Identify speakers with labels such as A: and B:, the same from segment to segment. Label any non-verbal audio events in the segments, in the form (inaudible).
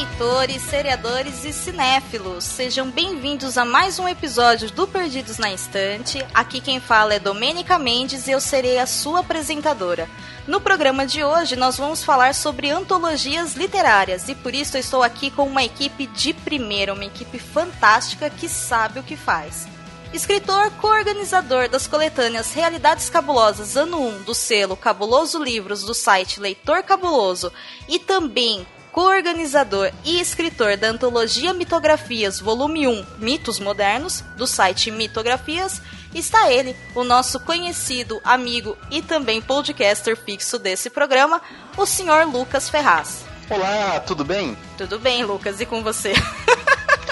A: Leitores, seriadores e cinéfilos! Sejam bem-vindos a mais um episódio do Perdidos na Estante. Aqui quem fala é Domênica Mendes e eu serei a sua apresentadora. No programa de hoje, nós vamos falar sobre antologias literárias e por isso eu estou aqui com uma equipe de primeira, uma equipe fantástica que sabe o que faz. Escritor co-organizador das coletâneas Realidades Cabulosas Ano 1 do selo Cabuloso Livros do site Leitor Cabuloso e também co-organizador e escritor da antologia Mitografias Volume 1 Mitos Modernos do site Mitografias está ele, o nosso conhecido amigo e também podcaster fixo desse programa, o senhor Lucas Ferraz.
B: Olá, tudo bem?
A: Tudo bem, Lucas, e com você?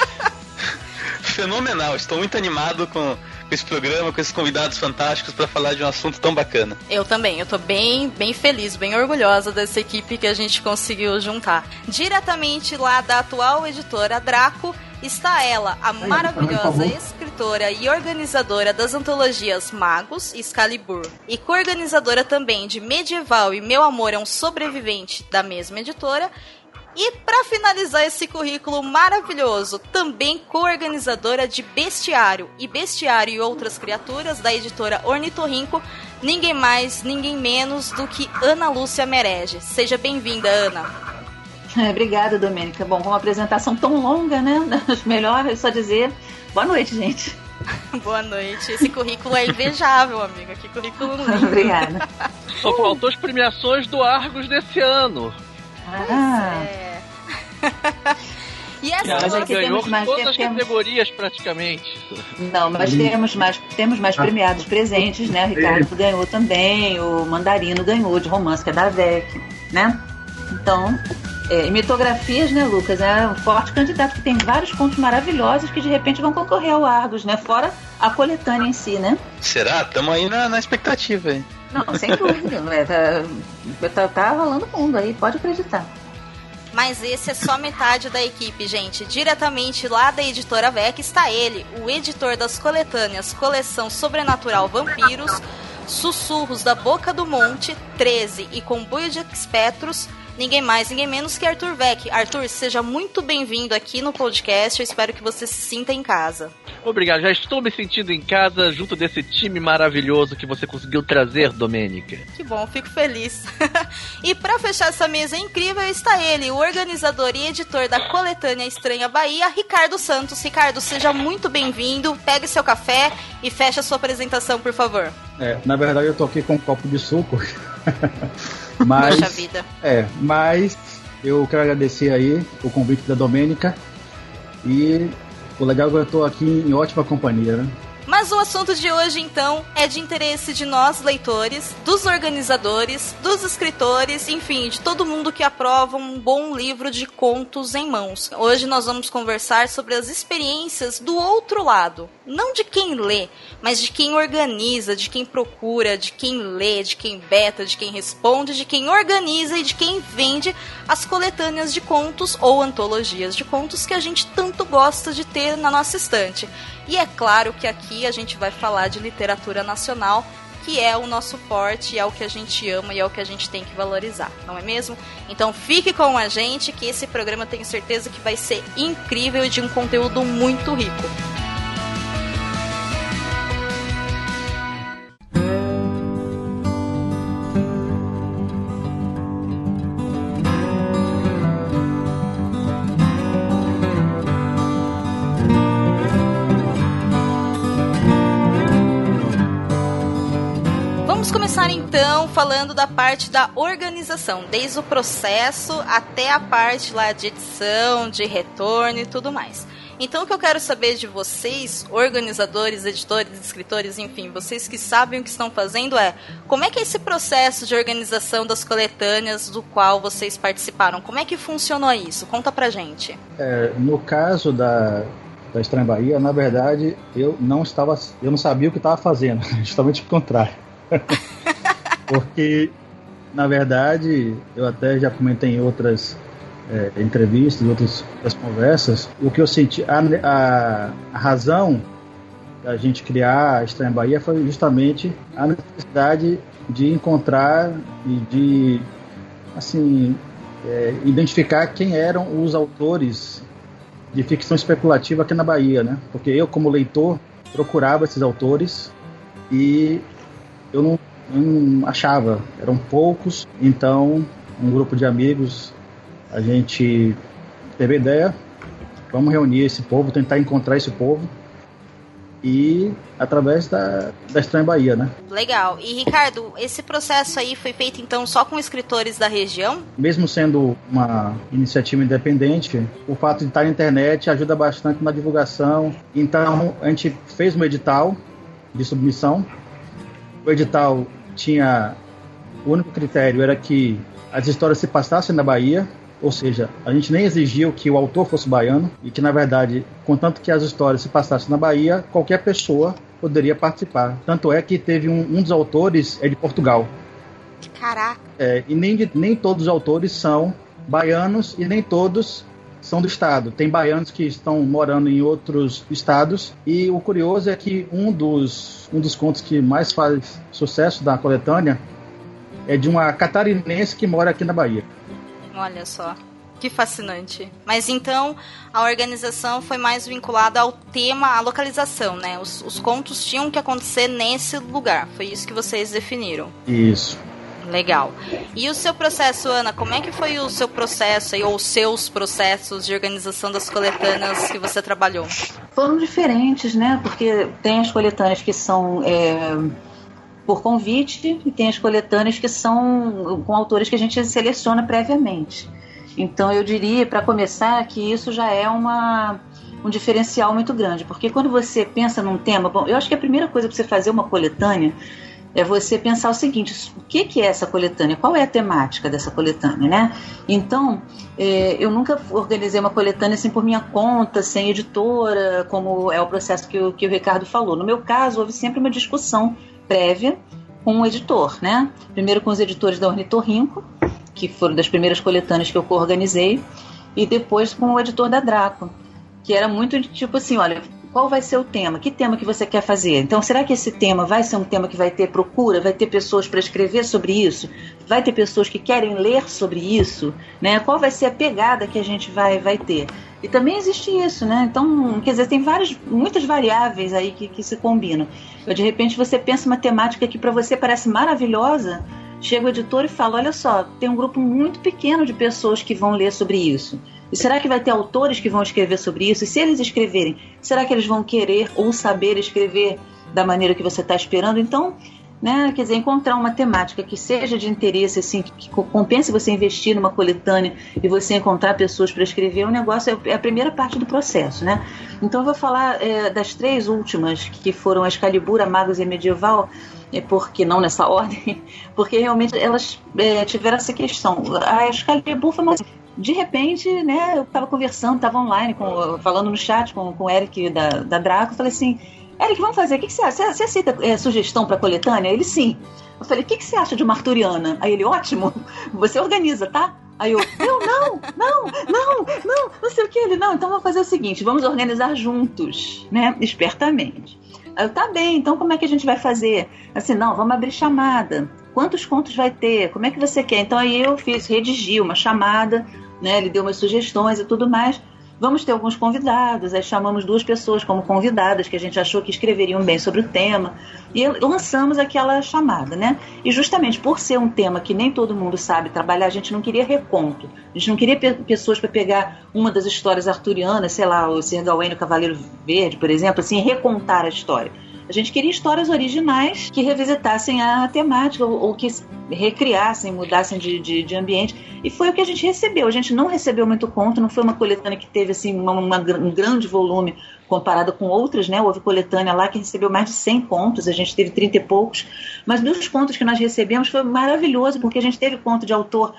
A: (laughs)
B: Fenomenal, estou muito animado com esse programa, com esses convidados fantásticos para falar de um assunto tão bacana.
A: Eu também, eu tô bem, bem feliz, bem orgulhosa dessa equipe que a gente conseguiu juntar. Diretamente lá da atual editora Draco, está ela, a maravilhosa escritora e organizadora das antologias Magos e Excalibur, e co-organizadora também de Medieval e Meu Amor é um Sobrevivente da mesma editora. E para finalizar esse currículo maravilhoso, também co-organizadora de Bestiário e Bestiário e Outras Criaturas da editora Ornitorrinco, ninguém mais, ninguém menos do que Ana Lúcia Merege. Seja bem-vinda, Ana.
C: É, (laughs) obrigada, Domênica. Bom, com uma apresentação tão longa, né? (laughs) Melhor é só dizer boa noite, gente. (laughs)
A: boa noite. Esse currículo é invejável, amiga. Que currículo lindo.
C: Obrigada.
D: Só faltou as premiações do Argos desse ano.
A: Ah. É. (laughs) e essa
D: Ela
A: nossa...
D: ganhou
C: mais-
D: todas as
C: temos-
D: categorias praticamente.
C: Não, mas temos mais, temos mais premiados presentes, né? O Ricardo ganhou também, o Mandarino ganhou de romance, que é da VEC, né? Então, é, e mitografias, né, Lucas? É um forte candidato, que tem vários contos maravilhosos que de repente vão concorrer ao Argos, né? Fora a coletânea em si, né?
B: Será? Tamo aí na, na expectativa, hein?
C: Não, sem dúvida. (laughs) é, tá, tá, tá rolando fundo aí, pode acreditar.
A: Mas esse é só metade da equipe, gente. Diretamente lá da editora VEC está ele, o editor das coletâneas Coleção Sobrenatural Vampiros, Sussurros da Boca do Monte, 13 e Comboio de Espectros. Ninguém mais, ninguém menos que Arthur Vec. Arthur, seja muito bem-vindo aqui no podcast. Eu espero que você se sinta em casa.
D: Obrigado, já estou me sentindo em casa junto desse time maravilhoso que você conseguiu trazer, Domênica.
A: Que bom, fico feliz. (laughs) e para fechar essa mesa incrível está ele, o organizador e editor da coletânea Estranha Bahia, Ricardo Santos. Ricardo, seja muito bem-vindo. Pegue seu café e feche a sua apresentação, por favor.
E: É, na verdade eu tô aqui com um copo de suco. (laughs) mas,
A: Poxa vida.
E: é, mas eu quero agradecer aí o convite da Domênica. E o legal é que eu tô aqui em ótima companhia, né?
A: Mas o assunto de hoje, então, é de interesse de nós, leitores, dos organizadores, dos escritores, enfim, de todo mundo que aprova um bom livro de contos em mãos. Hoje nós vamos conversar sobre as experiências do outro lado. Não de quem lê, mas de quem organiza, de quem procura, de quem lê, de quem beta, de quem responde, de quem organiza e de quem vende as coletâneas de contos ou antologias de contos que a gente tanto gosta de ter na nossa estante. E é claro que aqui a gente vai falar de literatura nacional, que é o nosso forte, é o que a gente ama e é o que a gente tem que valorizar, não é mesmo? Então fique com a gente que esse programa tenho certeza que vai ser incrível e de um conteúdo muito rico. Falando da parte da organização, desde o processo até a parte lá de edição, de retorno e tudo mais. Então o que eu quero saber de vocês, organizadores, editores, escritores, enfim, vocês que sabem o que estão fazendo é como é que é esse processo de organização das coletâneas do qual vocês participaram? Como é que funcionou isso? Conta pra gente.
E: É, no caso da, da Estranha Bahia, na verdade, eu não estava. Eu não sabia o que estava fazendo, (laughs) justamente o contrário. (laughs) Porque, na verdade, eu até já comentei em outras é, entrevistas, outras, outras conversas, o que eu senti, a, a, a razão da gente criar a Estranha Bahia foi justamente a necessidade de encontrar e de assim é, identificar quem eram os autores de ficção especulativa aqui na Bahia, né? Porque eu, como leitor, procurava esses autores e eu não, eu não achava, eram poucos. Então, um grupo de amigos, a gente teve a ideia, vamos reunir esse povo, tentar encontrar esse povo e através da, da Estranha Bahia, né?
A: Legal. E Ricardo, esse processo aí foi feito então só com escritores da região?
E: Mesmo sendo uma iniciativa independente, o fato de estar na internet ajuda bastante na divulgação. Então a gente fez um edital de submissão. O edital tinha o único critério era que as histórias se passassem na Bahia ou seja, a gente nem exigiu que o autor fosse baiano e que, na verdade, contanto que as histórias se passassem na Bahia, qualquer pessoa poderia participar. Tanto é que teve um, um dos autores é de Portugal.
A: Caraca!
E: É, e nem, nem todos os autores são baianos e nem todos são do estado. Tem baianos que estão morando em outros estados e o curioso é que um dos, um dos contos que mais faz sucesso da coletânea é de uma catarinense que mora aqui na Bahia.
A: Olha só. Que fascinante. Mas então a organização foi mais vinculada ao tema, à localização, né? Os, os, contos tinham que acontecer nesse lugar. Foi isso que vocês definiram.
E: Isso.
A: Legal. E o seu processo, Ana, como é que foi o seu processo ou os seus processos de organização das coletâneas que você trabalhou?
C: Foram diferentes, né? Porque tem as coletâneas que são. É por convite e tem as coletâneas que são com autores que a gente seleciona previamente. Então eu diria, para começar, que isso já é uma, um diferencial muito grande, porque quando você pensa num tema, bom, eu acho que a primeira coisa para você fazer uma coletânea é você pensar o seguinte: o que, que é essa coletânea? Qual é a temática dessa coletânea, né? Então, é, eu nunca organizei uma coletânea assim por minha conta, sem editora, como é o processo que o, que o Ricardo falou. No meu caso, houve sempre uma discussão prévia com o editor, né? Primeiro com os editores da Ornitorrinco, que foram das primeiras coletâneas que eu organizei, e depois com o editor da Draco, que era muito tipo assim, olha, qual vai ser o tema? Que tema que você quer fazer? Então, será que esse tema vai ser um tema que vai ter procura? Vai ter pessoas para escrever sobre isso? Vai ter pessoas que querem ler sobre isso? Né? Qual vai ser a pegada que a gente vai, vai ter? E também existe isso, né? Então, quer dizer, tem várias, muitas variáveis aí que, que se combinam. De repente você pensa uma temática que para você parece maravilhosa, chega o editor e fala: olha só, tem um grupo muito pequeno de pessoas que vão ler sobre isso. E será que vai ter autores que vão escrever sobre isso? E se eles escreverem, será que eles vão querer ou saber escrever da maneira que você está esperando? Então, né? Quer dizer, encontrar uma temática que seja de interesse, assim, que compense você investir numa coletânea e você encontrar pessoas para escrever, é negócio é a primeira parte do processo, né? Então eu vou falar é, das três últimas, que foram a Excalibur, a Magos e a Medieval, é porque não nessa (laughs) ordem, porque realmente elas é, tiveram essa questão. A Excalibur foi uma de repente, né, eu estava conversando, estava online, com, falando no chat com, com o Eric da, da Draco, falei assim, Eric, vamos fazer. O que, que você acha? Você, aceita é, sugestão para coletânea? Ele sim. Eu falei, o que, que você acha de uma arturiana? Aí ele, ótimo, (laughs) você organiza, tá? Aí eu, eu não, não, não, não, não sei o que. Ele, não, então vamos fazer o seguinte, vamos organizar juntos, né? Espertamente. Aí eu, tá bem, então como é que a gente vai fazer? Assim, não, vamos abrir chamada. Quantos contos vai ter? Como é que você quer? Então aí eu fiz, redigi uma chamada, né? Ele deu umas sugestões e tudo mais. Vamos ter alguns convidados, aí chamamos duas pessoas como convidadas que a gente achou que escreveriam bem sobre o tema e lançamos aquela chamada, né? E justamente por ser um tema que nem todo mundo sabe trabalhar, a gente não queria reconto, a gente não queria pe pessoas para pegar uma das histórias arturianas, sei lá, o Sir Gawain o Cavaleiro Verde, por exemplo, assim, recontar a história. A gente queria histórias originais que revisitassem a temática ou, ou que recriassem, mudassem de, de, de, ambiente. E foi o que a gente recebeu. A gente não recebeu muito conto, não foi uma coletânea que teve assim uma, uma, um grande volume comparado com outras, né? Houve coletânea lá que recebeu mais de 100 contos, a gente teve 30 e poucos. Mas dos contos que nós recebemos foi maravilhoso, porque a gente teve conto de autor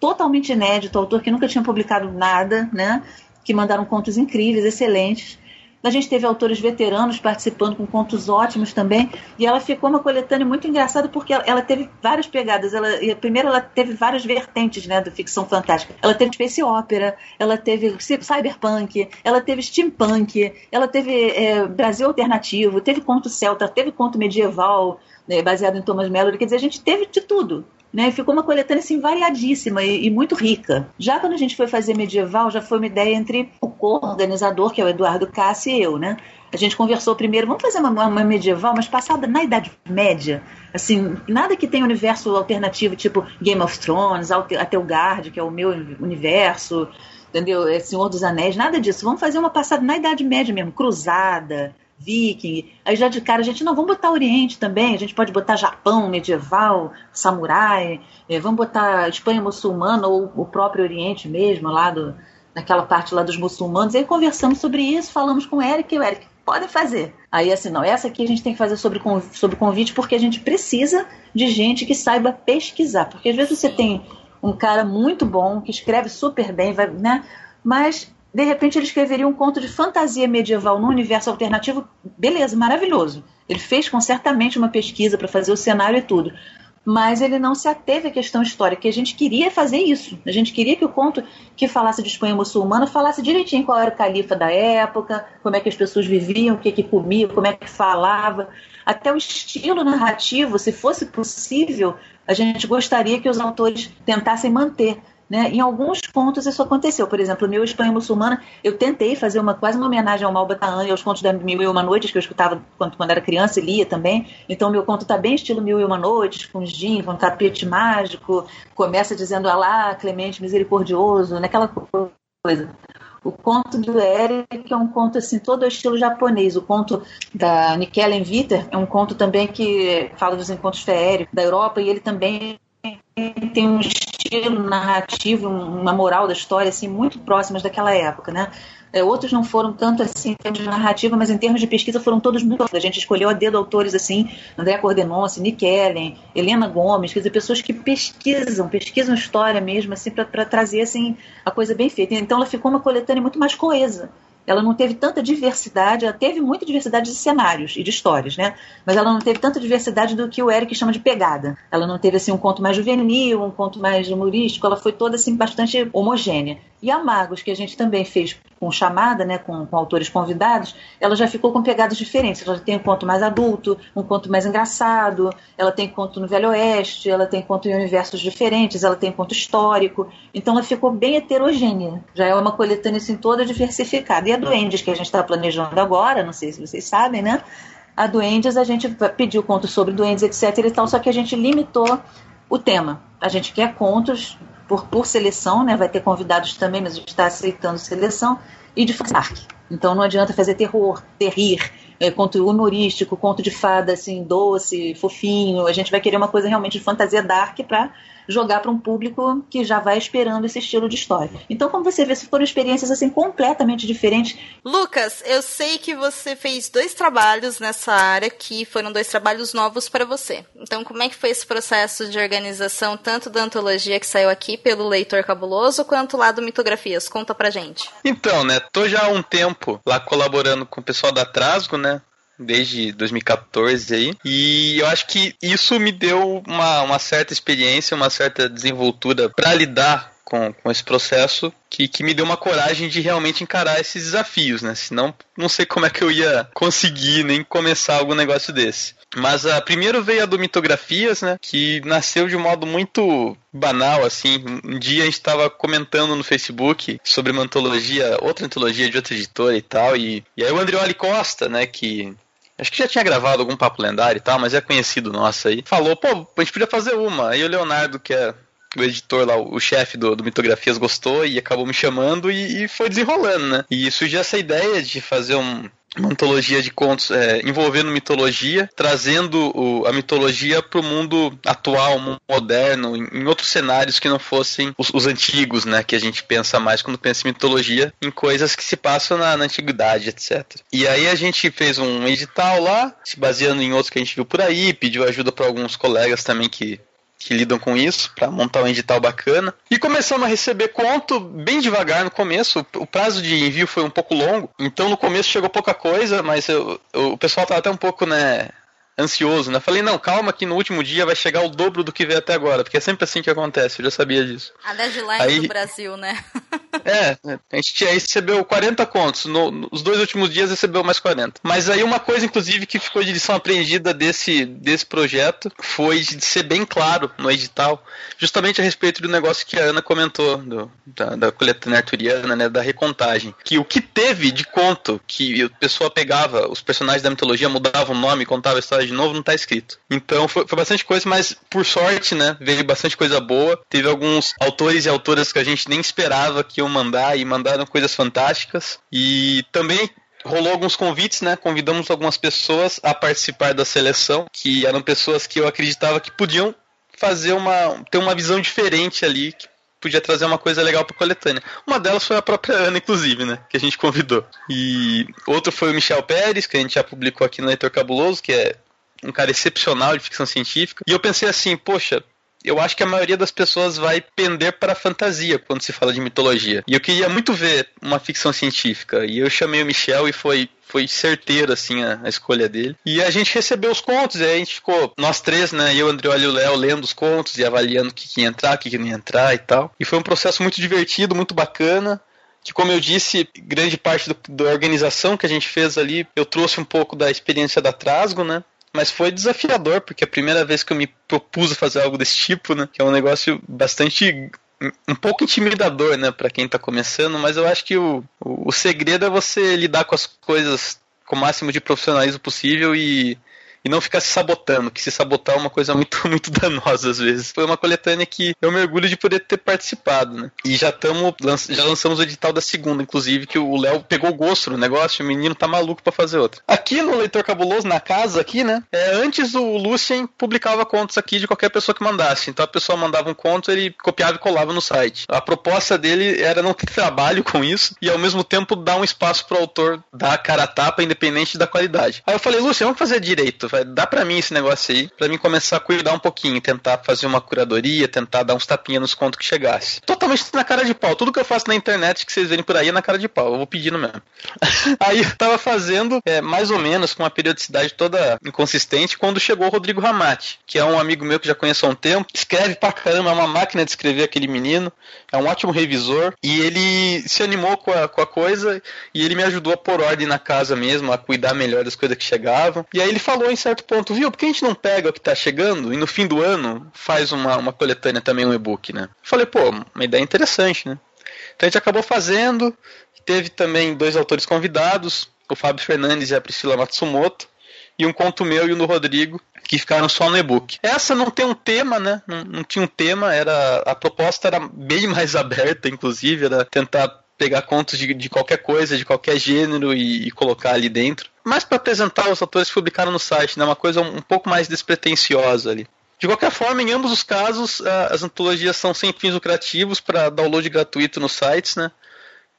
C: totalmente inédito, autor que nunca tinha publicado nada, né? Que mandaram contos incríveis, excelentes. A gente teve autores veteranos participando com contos ótimos também. E ela ficou uma coletânea muito engraçada porque ela, ela teve várias pegadas. Ela, primeiro, ela teve várias vertentes né, do ficção fantástica. Ela teve space opera, ela teve cyberpunk, ela teve steampunk, ela teve é, Brasil alternativo, teve conto celta, teve conto medieval, né, baseado em Thomas Mallory. Quer dizer, a gente teve de tudo. Né, ficou uma coletânea assim variadíssima e, e, muito rica. Já quando a gente foi fazer medieval, já foi uma ideia entre o co-organizador, que é o Eduardo Cassi, e eu, né? A gente conversou primeiro, vamos fazer uma, uma medieval, mas passada na Idade Média. Assim, nada que tenha universo alternativo, tipo Game of Thrones, até o Guard, que é o meu universo, entendeu? É Senhor dos Anéis, nada disso. Vamos fazer uma passada na Idade Média mesmo, cruzada, viking. Aí já de cara a gente, não, vamos botar Oriente também, a gente pode botar Japão medieval, samurai, é, vamos botar Espanha muçulmana ou o próprio Oriente mesmo, lá do, naquela parte lá dos muçulmanos. E aí conversamos sobre isso, falamos com o Eric, e o Eric, podem fazer. Aí assim, não, essa aqui a gente tem que fazer sobre, sobre convite porque a gente precisa de gente que saiba pesquisar. Porque às vezes você tem um cara muito bom, que escreve super bem, vai, né? Mas de repente ele escreveria um conto de fantasia medieval no universo alternativo, beleza, maravilhoso. Ele fez com certamente uma pesquisa para fazer o cenário e tudo. Mas ele não se ateve à questão histórica, que a gente queria fazer isso. A gente queria que o conto que falasse de Espanha muçulmana falasse direitinho qual era o califa da época, como é que as pessoas viviam, o que, que comiam, como é que falava. Até o estilo narrativo, se fosse possível, a gente gostaria que os autores tentassem manter. Né? Em alguns pontos isso aconteceu. Por exemplo, no meu Espanha Muçulmana, eu tentei fazer uma quase uma homenagem ao Malbataan e aos contos da Mil e Uma Noites, que eu escutava quando, quando era criança e lia também. Então, meu conto está bem estilo Mil e Uma Noites, com gin, com tapete mágico, começa dizendo Alá, clemente, misericordioso, naquela coisa. O conto do Eric é um conto assim, todo estilo japonês. O conto da Nikellen Viter é um conto também que fala dos encontros feéricos da Europa e ele também tem um estilo narrativo, uma moral da história assim muito próximas daquela época, né? É, outros não foram tanto assim em termos de narrativa, mas em termos de pesquisa foram todos muito. A gente escolheu a dedo autores assim, André Cordenonce, Nick Ellen, Helena Gomes, quer dizer, pessoas que pesquisam, pesquisam história mesmo, assim, para trazer assim, a coisa bem feita. Então ela ficou uma coletânea muito mais coesa ela não teve tanta diversidade, ela teve muita diversidade de cenários e de histórias, né? Mas ela não teve tanta diversidade do que o Eric chama de pegada. Ela não teve assim um conto mais juvenil, um conto mais humorístico, ela foi toda assim bastante homogênea. E a Magos, que a gente também fez com chamada, né, com, com, autores convidados, ela já ficou com pegadas diferentes. Ela tem um conto mais adulto, um conto mais engraçado, ela tem conto no Velho Oeste, ela tem conto em universos diferentes, ela tem conto histórico. Então ela ficou bem heterogênea. Já é uma coletânea assim toda diversificada. E a Duendes, que a gente está planejando agora, não sei se vocês sabem, né? A Duendes, a gente pediu contos sobre duendes, etc. e tal, só que a gente limitou o tema. A gente quer contos por, por seleção, né? Vai ter convidados também, mas a gente está aceitando seleção, e de dark. Então não adianta fazer terror, terrir, é, conto humorístico, conto de fada, assim, doce, fofinho. A gente vai querer uma coisa realmente de fantasia dark para jogar para um público que já vai esperando esse estilo de história. Então, como você vê, foram experiências assim completamente diferentes.
A: Lucas, eu sei que você fez dois trabalhos nessa área que foram dois trabalhos novos para você. Então, como é que foi esse processo de organização tanto da antologia que saiu aqui pelo Leitor Cabuloso quanto lá do Mitografias? Conta pra gente.
B: Então, né, tô já há um tempo lá colaborando com o pessoal da Trasgo, né? Desde 2014 aí. E eu acho que isso me deu uma, uma certa experiência, uma certa desenvoltura para lidar com, com esse processo que, que me deu uma coragem de realmente encarar esses desafios, né? Senão, não sei como é que eu ia conseguir nem começar algum negócio desse. Mas a primeiro veio a do Mitografias, né? Que nasceu de um modo muito banal, assim. Um dia a gente estava comentando no Facebook sobre uma antologia, outra antologia de outra editora e tal. E, e aí o Andrioli Costa, né? Que acho que já tinha gravado algum papo lendário e tal, mas é conhecido nosso aí. Falou, pô, a gente podia fazer uma. Aí o Leonardo, que é o editor lá, o chefe do, do, Mitografias gostou e acabou me chamando e, e, foi desenrolando, né? E surgiu essa ideia de fazer um, uma antologia de contos é, envolvendo mitologia, trazendo o, a mitologia para o mundo atual, moderno, em, em, outros cenários que não fossem os, os, antigos, né? Que a gente pensa mais quando pensa em mitologia, em coisas que se passam na, na antiguidade, etc. E aí a gente fez um edital lá, se baseando em outros que a gente viu por aí, pediu ajuda para alguns colegas também que que lidam com isso para montar um edital bacana. E começamos a receber conto bem devagar no começo. O prazo de envio foi um pouco longo, então no começo chegou pouca coisa, mas eu, eu, o pessoal tava até um pouco, né, ansioso, né? Falei, não, calma que no último dia vai chegar o dobro do que veio até agora, porque é sempre assim que acontece, eu já sabia disso.
A: A deadline Aí, do Brasil, né? (laughs)
B: é, a gente recebeu 40 contos, no, nos dois últimos dias recebeu mais 40. Mas aí uma coisa, inclusive, que ficou de lição aprendida desse, desse projeto foi de ser bem claro no edital, justamente a respeito do negócio que a Ana comentou, do, da, da coletânea arturiana, né, da recontagem. Que o que teve de conto, que a pessoa pegava os personagens da mitologia, mudava o nome, contava a história de novo, não tá escrito. Então foi, foi, bastante coisa, mas por sorte, né? Veio bastante coisa boa. Teve alguns autores e autoras que a gente nem esperava que iam mandar e mandaram coisas fantásticas. E também rolou alguns convites, né? Convidamos algumas pessoas a participar da seleção, que eram pessoas que eu acreditava que podiam fazer uma ter uma visão diferente ali, que podia trazer uma coisa legal pra coletânea. Uma delas foi a própria Ana, inclusive, né? Que a gente convidou. E outro foi o Michel Pérez, que a gente já publicou aqui no Leitor Cabuloso, que é um cara excepcional de ficção científica. E eu pensei assim, poxa, eu acho que a maioria das pessoas vai pender para a fantasia quando se fala de mitologia. E eu queria muito ver uma ficção científica. E eu chamei o Michel e foi foi certeiro, assim, a, a, escolha dele. E a gente recebeu os contos, e aí a gente ficou, nós três, né, eu, André e o Léo, lendo os contos e avaliando o que, que ia entrar, o que, que não ia entrar e tal. E foi um processo muito divertido, muito bacana que como eu disse, grande parte do, da organização que a gente fez ali, eu trouxe um pouco da experiência da Trasgo, né? Mas foi desafiador, porque é a primeira vez que eu me propus a fazer algo desse tipo, né? Que é um negócio bastante um pouco intimidador, né, para quem tá começando, mas eu acho que o, o, o segredo é você lidar com as coisas com o máximo de profissionalismo possível e e não ficar se sabotando, que se sabotar é uma coisa muito, (laughs) muito danosa às vezes. Foi uma coletânea que eu mergulho de poder ter participado, né? E já estamos, já lançamos o edital da segunda, inclusive, que o Léo pegou gosto no negócio, o menino tá maluco para fazer outra. Aqui no Leitor Cabuloso, na casa aqui, né? É, antes o Lucien publicava contos aqui de qualquer pessoa que mandasse. Então a pessoa mandava um conto, ele copiava e colava no site. A proposta dele era não ter trabalho com isso e ao mesmo tempo dar um espaço pro autor dar a cara a tapa, independente da qualidade. Aí eu falei, Lucien, vamos fazer direito vai dar para mim esse negócio aí, para mim começar a cuidar um pouquinho, tentar fazer uma curadoria, tentar dar uns tapinhas nos contos que chegasse. Totalmente na cara de pau. Tudo que eu faço na internet que vocês verem por aí é na cara de pau. Eu vou pedindo mesmo. (laughs) aí eu tava fazendo é, mais ou menos com uma periodicidade toda inconsistente quando chegou o Rodrigo Ramati, que é um amigo meu que já conheço há um tempo. Escreve pra caramba, é uma máquina de escrever aquele menino. É um ótimo revisor. E ele se animou com a, com a coisa e ele me ajudou a pôr ordem na casa mesmo, a cuidar melhor das coisas que chegavam. E aí ele falou em certo ponto, viu? Por que a gente não pega o que tá chegando e no fim do ano faz uma, uma coletânea também, um e-book, né? Falei, pô, uma ideia interessante, né? Então a gente acabou fazendo, teve também dois autores convidados, o Fábio Fernandes e a Priscila Matsumoto, e um conto meu e um do Rodrigo, que ficaram só no e-book. Essa não tem um tema, né? Não, não, tinha um tema, era a proposta era bem (laughs) mais aberta, inclusive, era tentar pegar contos de, de qualquer coisa, de qualquer gênero e, e colocar ali dentro. Mas para apresentar os autores que publicaram no site, né? Uma coisa um, um pouco mais despretensiosa ali. De qualquer forma, em ambos os casos, as antologias são sem fins lucrativos para download gratuito nos sites, né?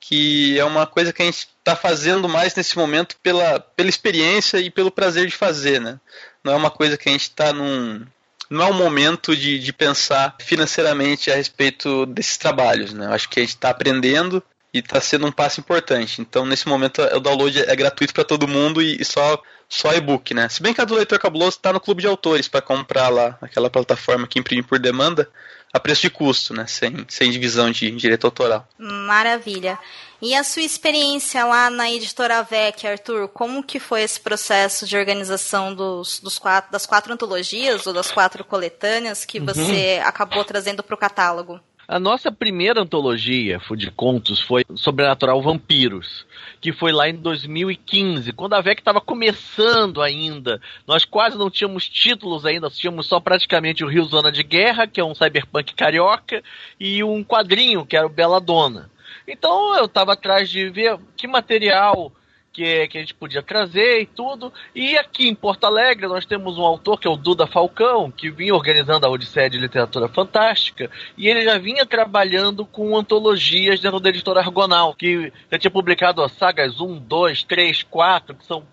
B: Que é uma coisa que a gente está fazendo mais nesse momento pela, pela experiência e pelo prazer de fazer, né? Não é uma coisa que a gente está num, não é o momento de, de pensar financeiramente a respeito desses trabalhos. Né? Acho que a gente está aprendendo e está sendo um passo importante. Então, nesse momento, o download é gratuito para todo mundo e, e só só e-book, né? Se bem que a do Leitor Cabuloso está no clube de autores para comprar lá, aquela plataforma que imprime por demanda, a preço de custo, né? Sem, sem divisão de direito autoral.
A: Maravilha. E a sua experiência lá na editora VEC, Arthur, como que foi esse processo de organização dos, dos quatro, das quatro antologias ou das quatro coletâneas que uhum. você acabou trazendo para o catálogo?
D: A nossa primeira antologia de contos foi Sobrenatural Vampiros, que foi lá em 2015, quando a VEC estava começando ainda. Nós quase não tínhamos títulos ainda, tínhamos só praticamente o Rio Zona de Guerra, que é um cyberpunk carioca, e um quadrinho, que era o Bela Dona. Então eu estava atrás de ver que material que, que a gente podia trazer e tudo. E aqui em Porto Alegre nós temos um autor que é o Duda Falcão, que vinha organizando a Odisseia de Literatura Fantástica, e ele já vinha trabalhando com antologias dentro da editora Argonal, que já tinha publicado as sagas 1, 2, 3, 4, que são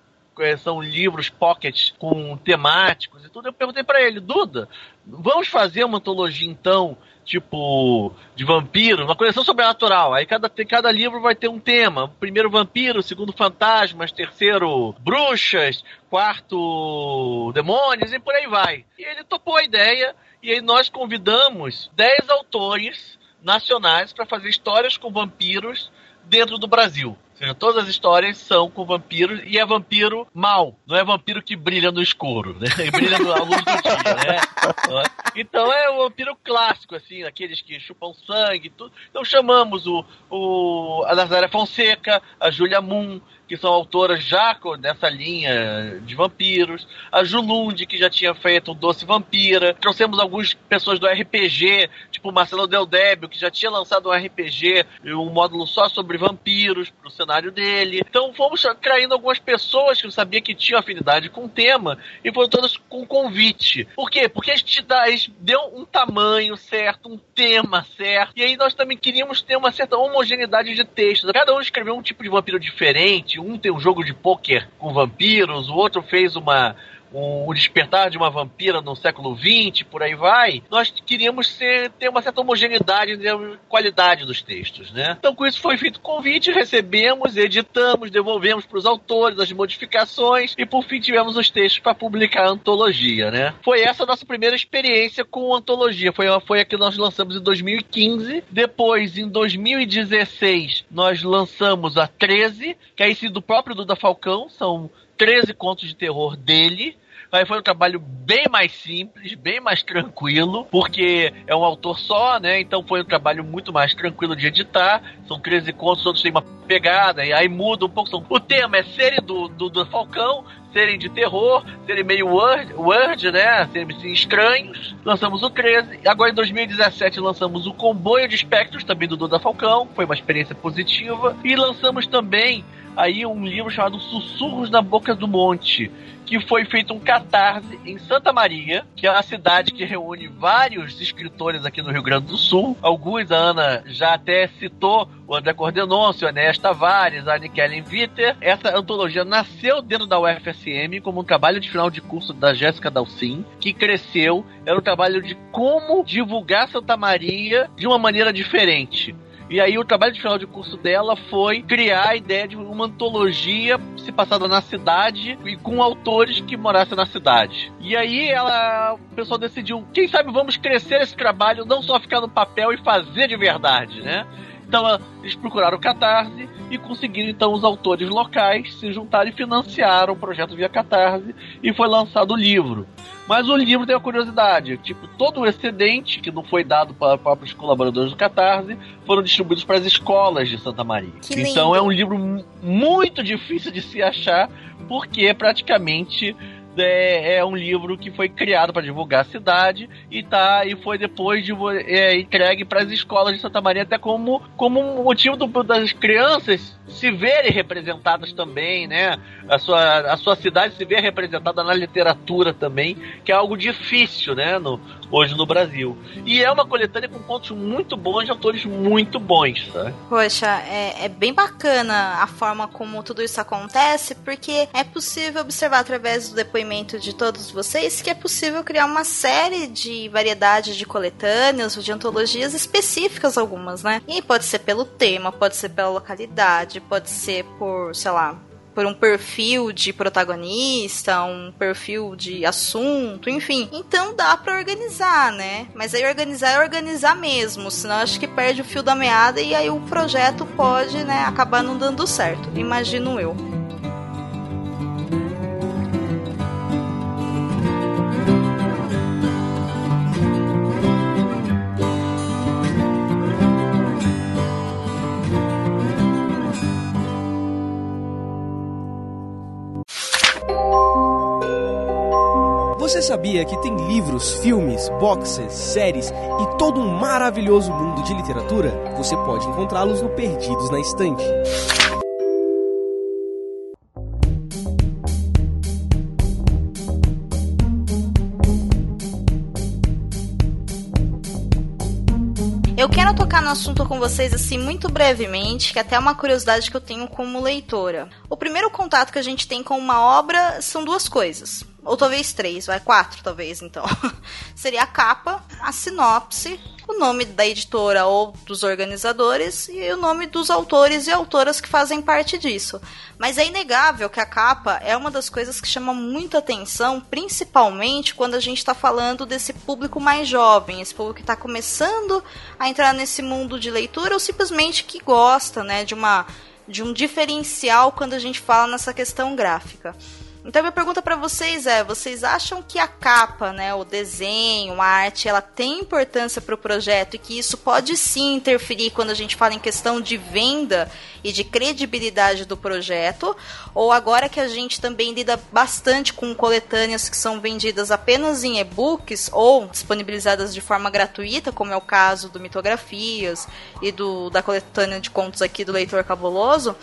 D: são livros pockets com temáticos e tudo. Eu perguntei para ele, Duda, vamos fazer uma antologia então tipo de vampiro, uma coleção sobrenatural. Aí cada, cada livro vai ter um tema. Primeiro vampiro, segundo fantasmas, terceiro bruxas, quarto demônios e por aí vai. E ele topou a ideia e aí nós convidamos 10 autores nacionais para fazer histórias com vampiros dentro do Brasil todas as histórias são com vampiros e é vampiro mal, não é vampiro que brilha no escuro, né? E brilha no luz do dia, né? Então é o vampiro clássico, assim, aqueles que chupam sangue e tudo. Então chamamos o, o a Nazaré Fonseca, a Julia Moon, que são autoras já nessa linha de vampiros, a Julund, que já tinha feito o Doce Vampira, trouxemos algumas pessoas do RPG, tipo Marcelo Del Débio, que já tinha lançado um RPG, um módulo só sobre vampiros, pro cenário dele. Então fomos traindo algumas pessoas que eu sabia que tinham afinidade com o tema, e foram todas com convite. Por quê? Porque a gente, dá, a gente deu um tamanho certo, um tema certo, e aí nós também queríamos ter uma certa homogeneidade de textos. Cada um escreveu um tipo de vampiro diferente, um tem um jogo de pôquer com vampiros, o outro fez uma o despertar de uma vampira no século XX, por aí vai, nós queríamos ser, ter uma certa homogeneidade e qualidade dos textos, né? Então, com isso foi feito convite, recebemos, editamos, devolvemos para os autores as modificações e, por fim, tivemos os textos para publicar a antologia, né? Foi essa a nossa primeira experiência com antologia, foi, foi a que nós lançamos em 2015. Depois, em 2016, nós lançamos a 13, que é esse do próprio Duda Falcão, são 13 contos de terror dele. Aí foi um trabalho bem mais simples, bem mais tranquilo, porque é um autor só, né? Então foi um trabalho muito mais tranquilo de editar. São 13 contos, todos têm uma pegada, e aí muda um pouco. O tema é série do, do, do Falcão, serem de terror, serem meio word, word né? Serem assim, estranhos. Lançamos o 13. Agora em 2017 lançamos o Comboio de Espectros, também do Duda Falcão. Foi uma experiência positiva. E lançamos também aí um livro chamado Sussurros na Boca do Monte, que foi feito um catarse em Santa Maria, que é uma cidade que reúne vários escritores aqui no Rio Grande do Sul. Alguns a Ana já até citou, o André Cordenoncio, o Enéas Tavares, a Nikellen Witter. Essa antologia nasceu dentro da UFSM como um trabalho de final de curso da Jéssica Dalcin, que cresceu. Era um trabalho de como divulgar Santa Maria de uma maneira diferente. E aí o trabalho de final de curso dela foi criar a ideia de uma antologia se passada na cidade e com autores que morassem na cidade. E aí ela, o pessoal decidiu, quem sabe vamos crescer esse trabalho, não só ficar no papel e fazer de verdade, né? Então eles procuraram o Catarse e conseguiram então os autores locais se juntarem e financiaram o projeto via Catarse e foi lançado o livro. Mas o livro tem uma curiosidade, tipo, todo o excedente que não foi dado para, os colaboradores do Catarse foram distribuídos para as escolas de Santa Maria. Que então lindo. é um livro muito difícil de se achar, porque praticamente é, é um livro que foi criado para divulgar a cidade e tá e foi depois de, é, entregue para as escolas de Santa Maria até como como um motivo do, das crianças se verem representadas também, né? A sua, a sua cidade se ver representada na literatura também, que é algo difícil, né? No, hoje no Brasil. E é uma coletânea com contos muito bons de autores muito bons, tá?
A: Poxa, é, é bem bacana a forma como tudo isso acontece, porque é possível observar através do depoimento de todos vocês que é possível criar uma série de variedades de coletâneas ou de antologias específicas algumas, né? E pode ser pelo tema, pode ser pela localidade, pode ser por, sei lá, por um perfil de protagonista, um perfil de assunto, enfim. Então dá para organizar, né? Mas aí organizar é organizar mesmo, senão acho que perde o fio da meada e aí o projeto pode, né, acabar não dando certo. Imagino eu.
F: Você sabia que tem livros, filmes, boxes, séries e todo um maravilhoso mundo de literatura? Você pode encontrá-los no Perdidos na Estante.
A: Eu quero tocar no assunto com vocês assim muito brevemente, que até é uma curiosidade que eu tenho como leitora. O primeiro contato que a gente tem com uma obra são duas coisas. Ou talvez três, vai quatro, talvez, então. (laughs) Seria a capa, a sinopse, o nome da editora ou dos organizadores e o nome dos autores e autoras que fazem parte disso. Mas é inegável que a capa é uma das coisas que chama muita atenção, principalmente quando a gente está falando desse público mais jovem, esse público que está começando a entrar nesse mundo de leitura ou simplesmente que gosta né, de, uma, de um diferencial quando a gente fala nessa questão gráfica. Então minha pergunta para vocês é: vocês acham que a capa, né, o desenho, a arte, ela tem importância para o projeto e que isso pode sim interferir quando a gente fala em questão de venda e de credibilidade do projeto? Ou agora que a gente também lida bastante com coletâneas que são vendidas apenas em e-books ou disponibilizadas de forma gratuita, como é o caso do Mitografias e do da coletânea de contos aqui do Leitor Cabuloso?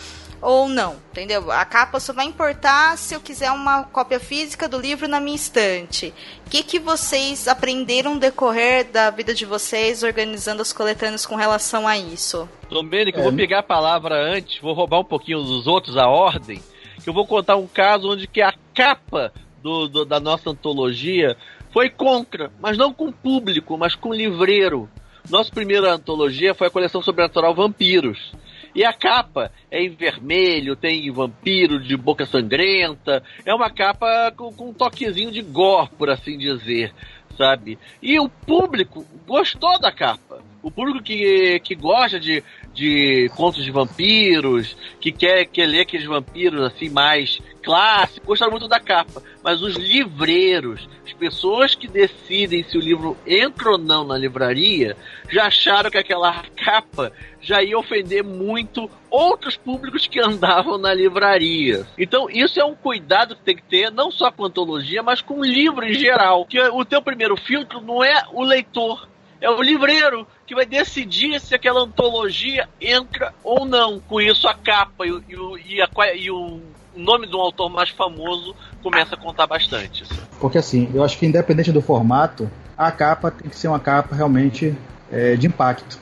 A: Ou não, entendeu? A capa só vai importar se eu quiser uma cópia física do livro na minha estante. O que, que vocês aprenderam no decorrer da vida de vocês organizando as coletâneas com relação a isso?
D: Domênico, é. eu vou pegar a palavra antes, vou roubar um pouquinho dos outros a ordem, que eu vou contar um caso onde que a capa do, do da nossa antologia foi contra, mas não com o público, mas com o livreiro. Nossa primeira antologia foi a coleção Sobrenatural Vampiros. E a capa é em vermelho, tem vampiro de boca sangrenta. É uma capa com, com um toquezinho de gore, por assim dizer, sabe? E o público gostou da capa. O público que, que gosta de, de contos de vampiros, que quer, quer ler aqueles vampiros assim mais clássicos, gostaram muito da capa. Mas os livreiros, as pessoas que decidem se o livro entra ou não na livraria, já acharam que aquela capa já ia ofender muito outros públicos que andavam na livraria. Então, isso é um cuidado que tem que ter, não só com antologia, mas com o livro em geral. Que o teu primeiro filtro não é o leitor, é o livreiro que vai decidir se aquela antologia entra ou não. Com isso, a capa e, e, e, a, e o nome de um autor mais famoso começa a contar bastante.
E: Porque assim, eu acho que independente do formato, a capa tem que ser uma capa realmente é, de impacto.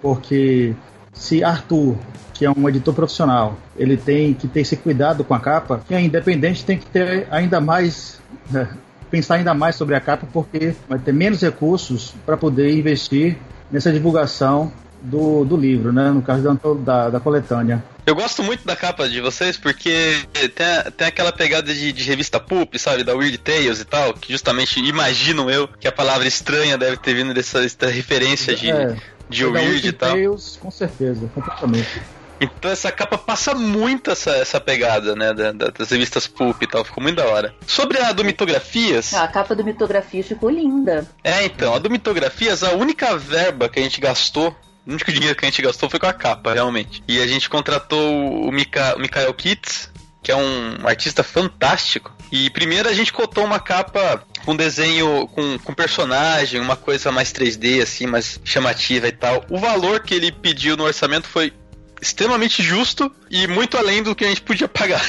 E: Porque se Arthur, que é um editor profissional, ele tem que ter esse cuidado com a capa, quem é independente tem que ter ainda mais (laughs) pensar ainda mais sobre a capa, porque vai ter menos recursos para poder investir nessa divulgação do, do livro, né? No caso da, da, da, coletânea.
B: Eu gosto muito da capa de vocês porque tem, tem aquela pegada de, de, revista pulp, sabe? Da Weird Tales e tal, que justamente imagino eu que a palavra estranha deve ter vindo dessa, dessa referência de, é, de Weird e tal.
E: Tales, com certeza, completamente.
B: Então essa capa passa muito essa, essa pegada, né? Da, da, das revistas Pulp e tal, ficou muito da hora. Sobre a do Mitografias.
C: Ah, a capa do Mitografias ficou linda.
B: É, então, a do Mitografias, a única verba que a gente gastou o único dinheiro que a gente gastou foi com a capa, realmente. E a gente contratou o, Mika, o Mikael Kitts, que é um artista fantástico. E primeiro a gente cotou uma capa com desenho com, com personagem, uma coisa mais 3D, assim, mais chamativa e tal. O valor que ele pediu no orçamento foi extremamente justo e muito além do que a gente podia pagar.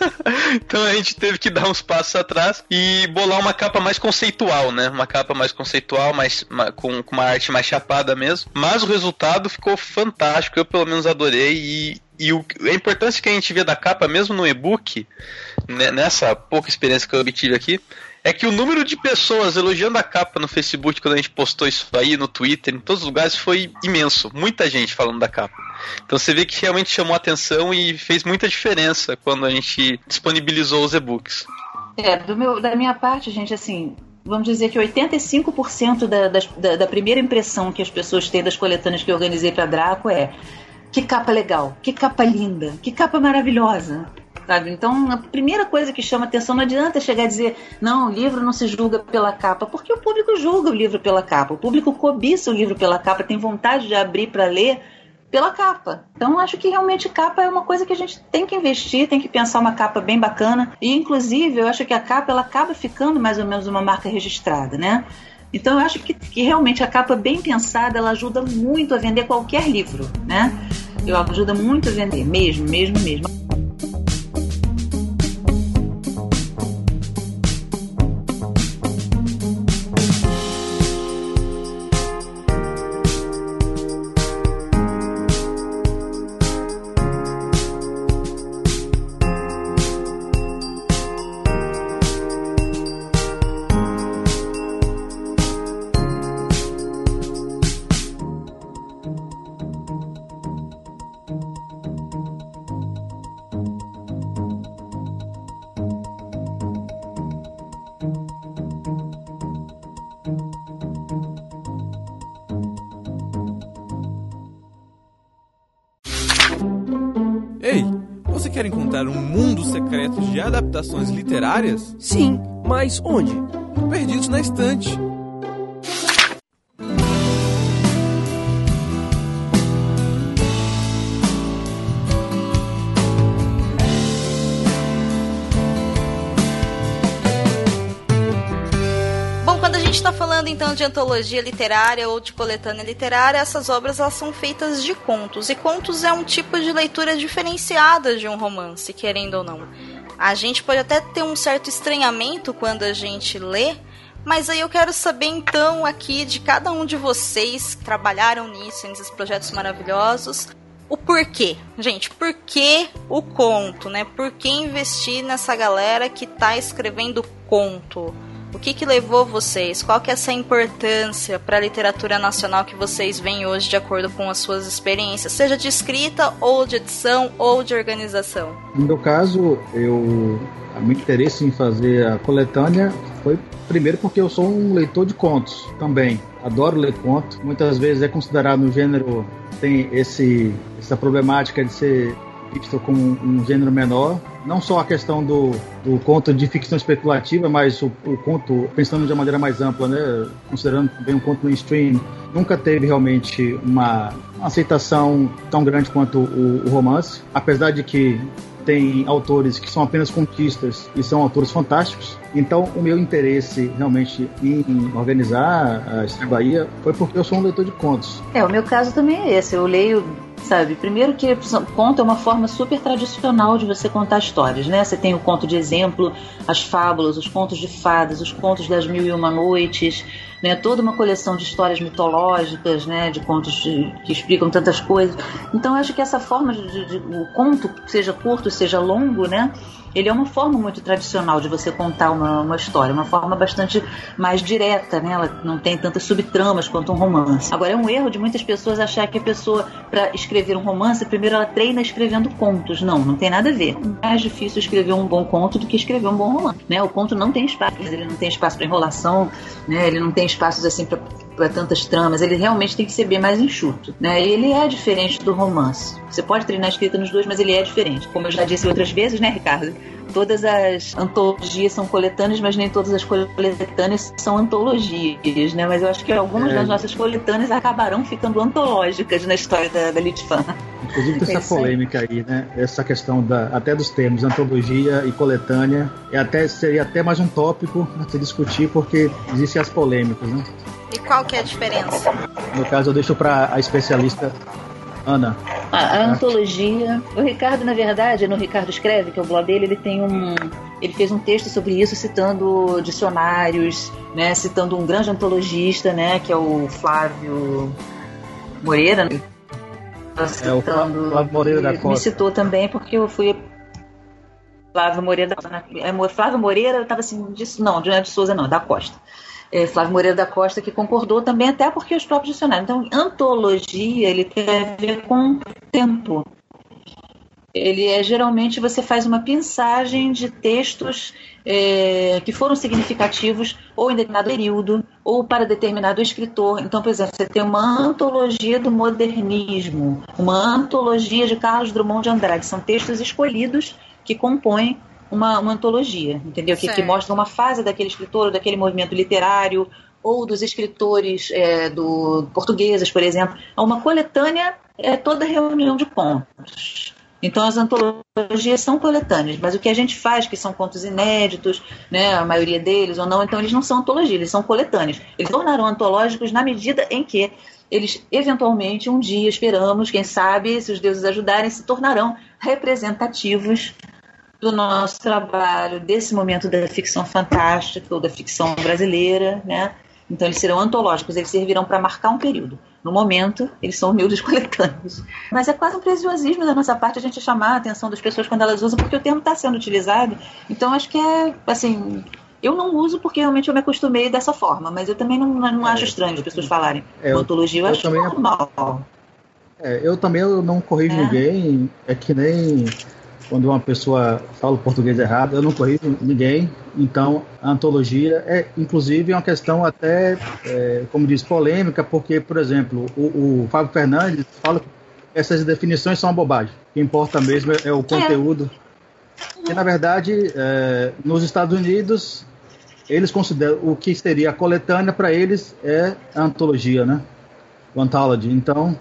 B: (laughs) então a gente teve que dar uns passos atrás e bolar uma capa mais conceitual, né? Uma capa mais conceitual, mais com, com uma arte mais chapada mesmo. Mas o resultado ficou fantástico, eu pelo menos adorei e, e o, a importância que a gente vê da capa, mesmo no e-book, né, nessa pouca experiência que eu obtive aqui, é que o número de pessoas elogiando a capa no Facebook quando a gente postou isso aí, no Twitter, em todos os lugares, foi imenso. Muita gente falando da capa. Então você vê que realmente chamou atenção e fez muita diferença quando a gente disponibilizou os e-books.
C: É, meu, da minha parte, gente, assim, vamos dizer que 85% da, da, da primeira impressão que as pessoas têm das coletâneas que eu organizei para Draco é que capa legal, que capa linda, que capa maravilhosa. Sabe? Então, a primeira coisa que chama atenção não adianta chegar a dizer, não, o livro não se julga pela capa, porque o público julga o livro pela capa, o público cobiça o livro pela capa, tem vontade de abrir para ler pela capa. Então, acho que realmente capa é uma coisa que a gente tem que investir, tem que pensar uma capa bem bacana, e inclusive eu acho que a capa ela acaba ficando mais ou menos uma marca registrada, né? Então eu acho que, que realmente a capa bem pensada ela ajuda muito a vender qualquer livro, né? Eu ajuda muito a vender, mesmo, mesmo, mesmo.
G: Adaptações literárias?
F: Sim, mas onde?
G: Perdidos na Estante.
A: Bom, quando a gente está falando então de antologia literária ou de coletânea literária, essas obras elas são feitas de contos. E contos é um tipo de leitura diferenciada de um romance, querendo ou não. A gente pode até ter um certo estranhamento quando a gente lê, mas aí eu quero saber então aqui de cada um de vocês que trabalharam nisso, nesses projetos maravilhosos, o porquê. Gente, por que o conto, né? Por que investir nessa galera que tá escrevendo conto? O que, que levou vocês? Qual que é essa importância para a literatura nacional que vocês veem hoje de acordo com as suas experiências, seja de escrita ou de edição ou de organização?
E: No meu caso, eu o meu interesse em fazer a coletânea foi primeiro porque eu sou um leitor de contos também. Adoro ler contos. Muitas vezes é considerado um gênero tem esse essa problemática de ser visto como um gênero menor. Não só a questão do, do conto de ficção especulativa, mas o, o conto, pensando de uma maneira mais ampla, né? considerando também um conto mainstream, nunca teve realmente uma, uma aceitação tão grande quanto o, o romance. Apesar de que tem autores que são apenas conquistas e são autores fantásticos. Então, o meu interesse realmente em organizar a Estreia Bahia foi porque eu sou um leitor de contos.
C: É, o meu caso também é esse. Eu leio, sabe, primeiro que conto é uma forma super tradicional de você contar histórias, né? Você tem o conto de exemplo, as fábulas, os contos de fadas, os contos das mil e uma noites, né? Toda uma coleção de histórias mitológicas, né? De contos de, que explicam tantas coisas. Então, acho que essa forma de, de, de o conto, seja curto, seja longo, né? Ele é uma forma muito tradicional de você contar uma, uma, história, uma forma bastante mais direta, né? Ela não tem tantas subtramas quanto um romance. Agora, é um erro de muitas pessoas achar que a pessoa, para escrever um romance, primeiro ela treina escrevendo contos. Não, não tem nada a ver. É mais difícil escrever um bom conto do que escrever um bom romance, né? O conto não tem espaço, ele não tem espaço para enrolação, né? Ele não tem espaços assim para para tantas tramas, ele realmente tem que ser bem mais enxuto, né? Ele é diferente do romance. Você pode treinar a escrita nos dois, mas ele é diferente. Como eu já disse outras vezes, né, Ricardo? Todas as antologias são coletâneas, mas nem todas as coletâneas são antologias, né? Mas eu acho que algumas é. das nossas coletâneas acabarão ficando antológicas na história da, da Litfan.
E: Inclusive tem (laughs) é essa polêmica aí, né? Essa questão da, até dos termos antologia e coletânea. E até, seria até mais um tópico a se discutir, porque existem as polêmicas, né?
A: E qual que é a diferença?
E: No caso, eu deixo para a especialista Ana.
C: Ah, a antologia. O Ricardo, na verdade, no Ricardo Escreve, que é o blog dele, ele tem um. Ele fez um texto sobre isso, citando dicionários, né? Citando um grande antologista, né? Que é o Flávio Moreira. Né?
E: É o Flávio Moreira da Costa.
C: Me citou também porque eu fui Flávio Moreira da é, Flávio Moreira, eu estava assim, disso, não, de Souza não, da Costa é, Flávio Moreira da Costa, que concordou também, até porque os próprios dicionários. Então, antologia, ele tem a ver com tempo. Ele é geralmente você faz uma pensagem de textos é, que foram significativos ou em determinado período ou para determinado escritor. Então, por exemplo, você tem uma antologia do modernismo, uma antologia de Carlos Drummond de Andrade. São textos escolhidos que compõem uma, uma antologia, entendeu? Que, que, mostra uma fase daquele escritor, ou daquele movimento literário, ou dos escritores é, do portugueses, por exemplo. É uma coletânea é toda reunião de contos. Então as antologias são coletâneas, mas o que a gente faz, que são contos inéditos, né, a maioria deles ou não, então eles não são antologias, eles são coletâneos. Eles tornarão antológicos na medida em que eles eventualmente um dia esperamos, quem sabe, se os deuses ajudarem, se tornarão representativos do nosso trabalho desse momento da ficção fantástica ou da ficção brasileira, né? Então eles serão antológicos, eles servirão para marcar um período. No momento, eles são humildes (laughs) coletâneos. Mas é quase um preciosismo da nossa parte a gente chamar a atenção das pessoas quando elas usam, porque o termo está sendo utilizado. Então acho que é, assim, eu não uso porque realmente eu me acostumei dessa forma, mas eu também não, não é, acho estranho as pessoas falarem. É, Ontologia eu, eu acho normal.
E: É, eu também eu não corrijo é. ninguém, é que nem quando uma pessoa fala o português errado, eu não corrijo ninguém. Então, a antologia é, inclusive, uma questão até, é, como diz, polêmica, porque, por exemplo, o, o Fábio Fernandes fala essas definições são uma bobagem. O que importa mesmo é, é o conteúdo. É. E, na verdade, é, nos Estados Unidos, eles consideram o que seria a coletânea para eles é a antologia, né? O anthology. Então,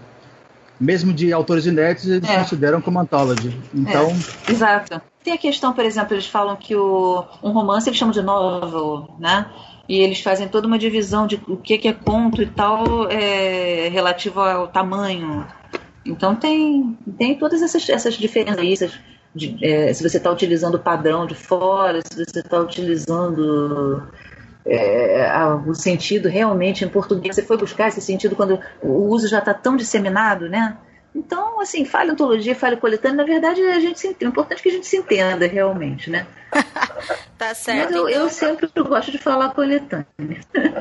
E: mesmo de autores inéditos, eles é. consideram como anthology. Então,
C: é. Exato. Tem a questão, por exemplo, eles falam que o, um romance eles chamam de novel, né? E eles fazem toda uma divisão de o que, que é conto e tal é, relativo ao tamanho. Então tem, tem todas essas, essas diferenças. De, é, se você está utilizando o padrão de fora, se você está utilizando é, a, o sentido realmente em português. Você foi buscar esse sentido quando o uso já está tão disseminado, né? Então, assim, fale antologia, fale coletânea, na verdade a gente se entende. O importante é que a gente se entenda realmente, né? (laughs)
A: tá certo.
C: Mas eu, então... eu sempre gosto de falar coletânea.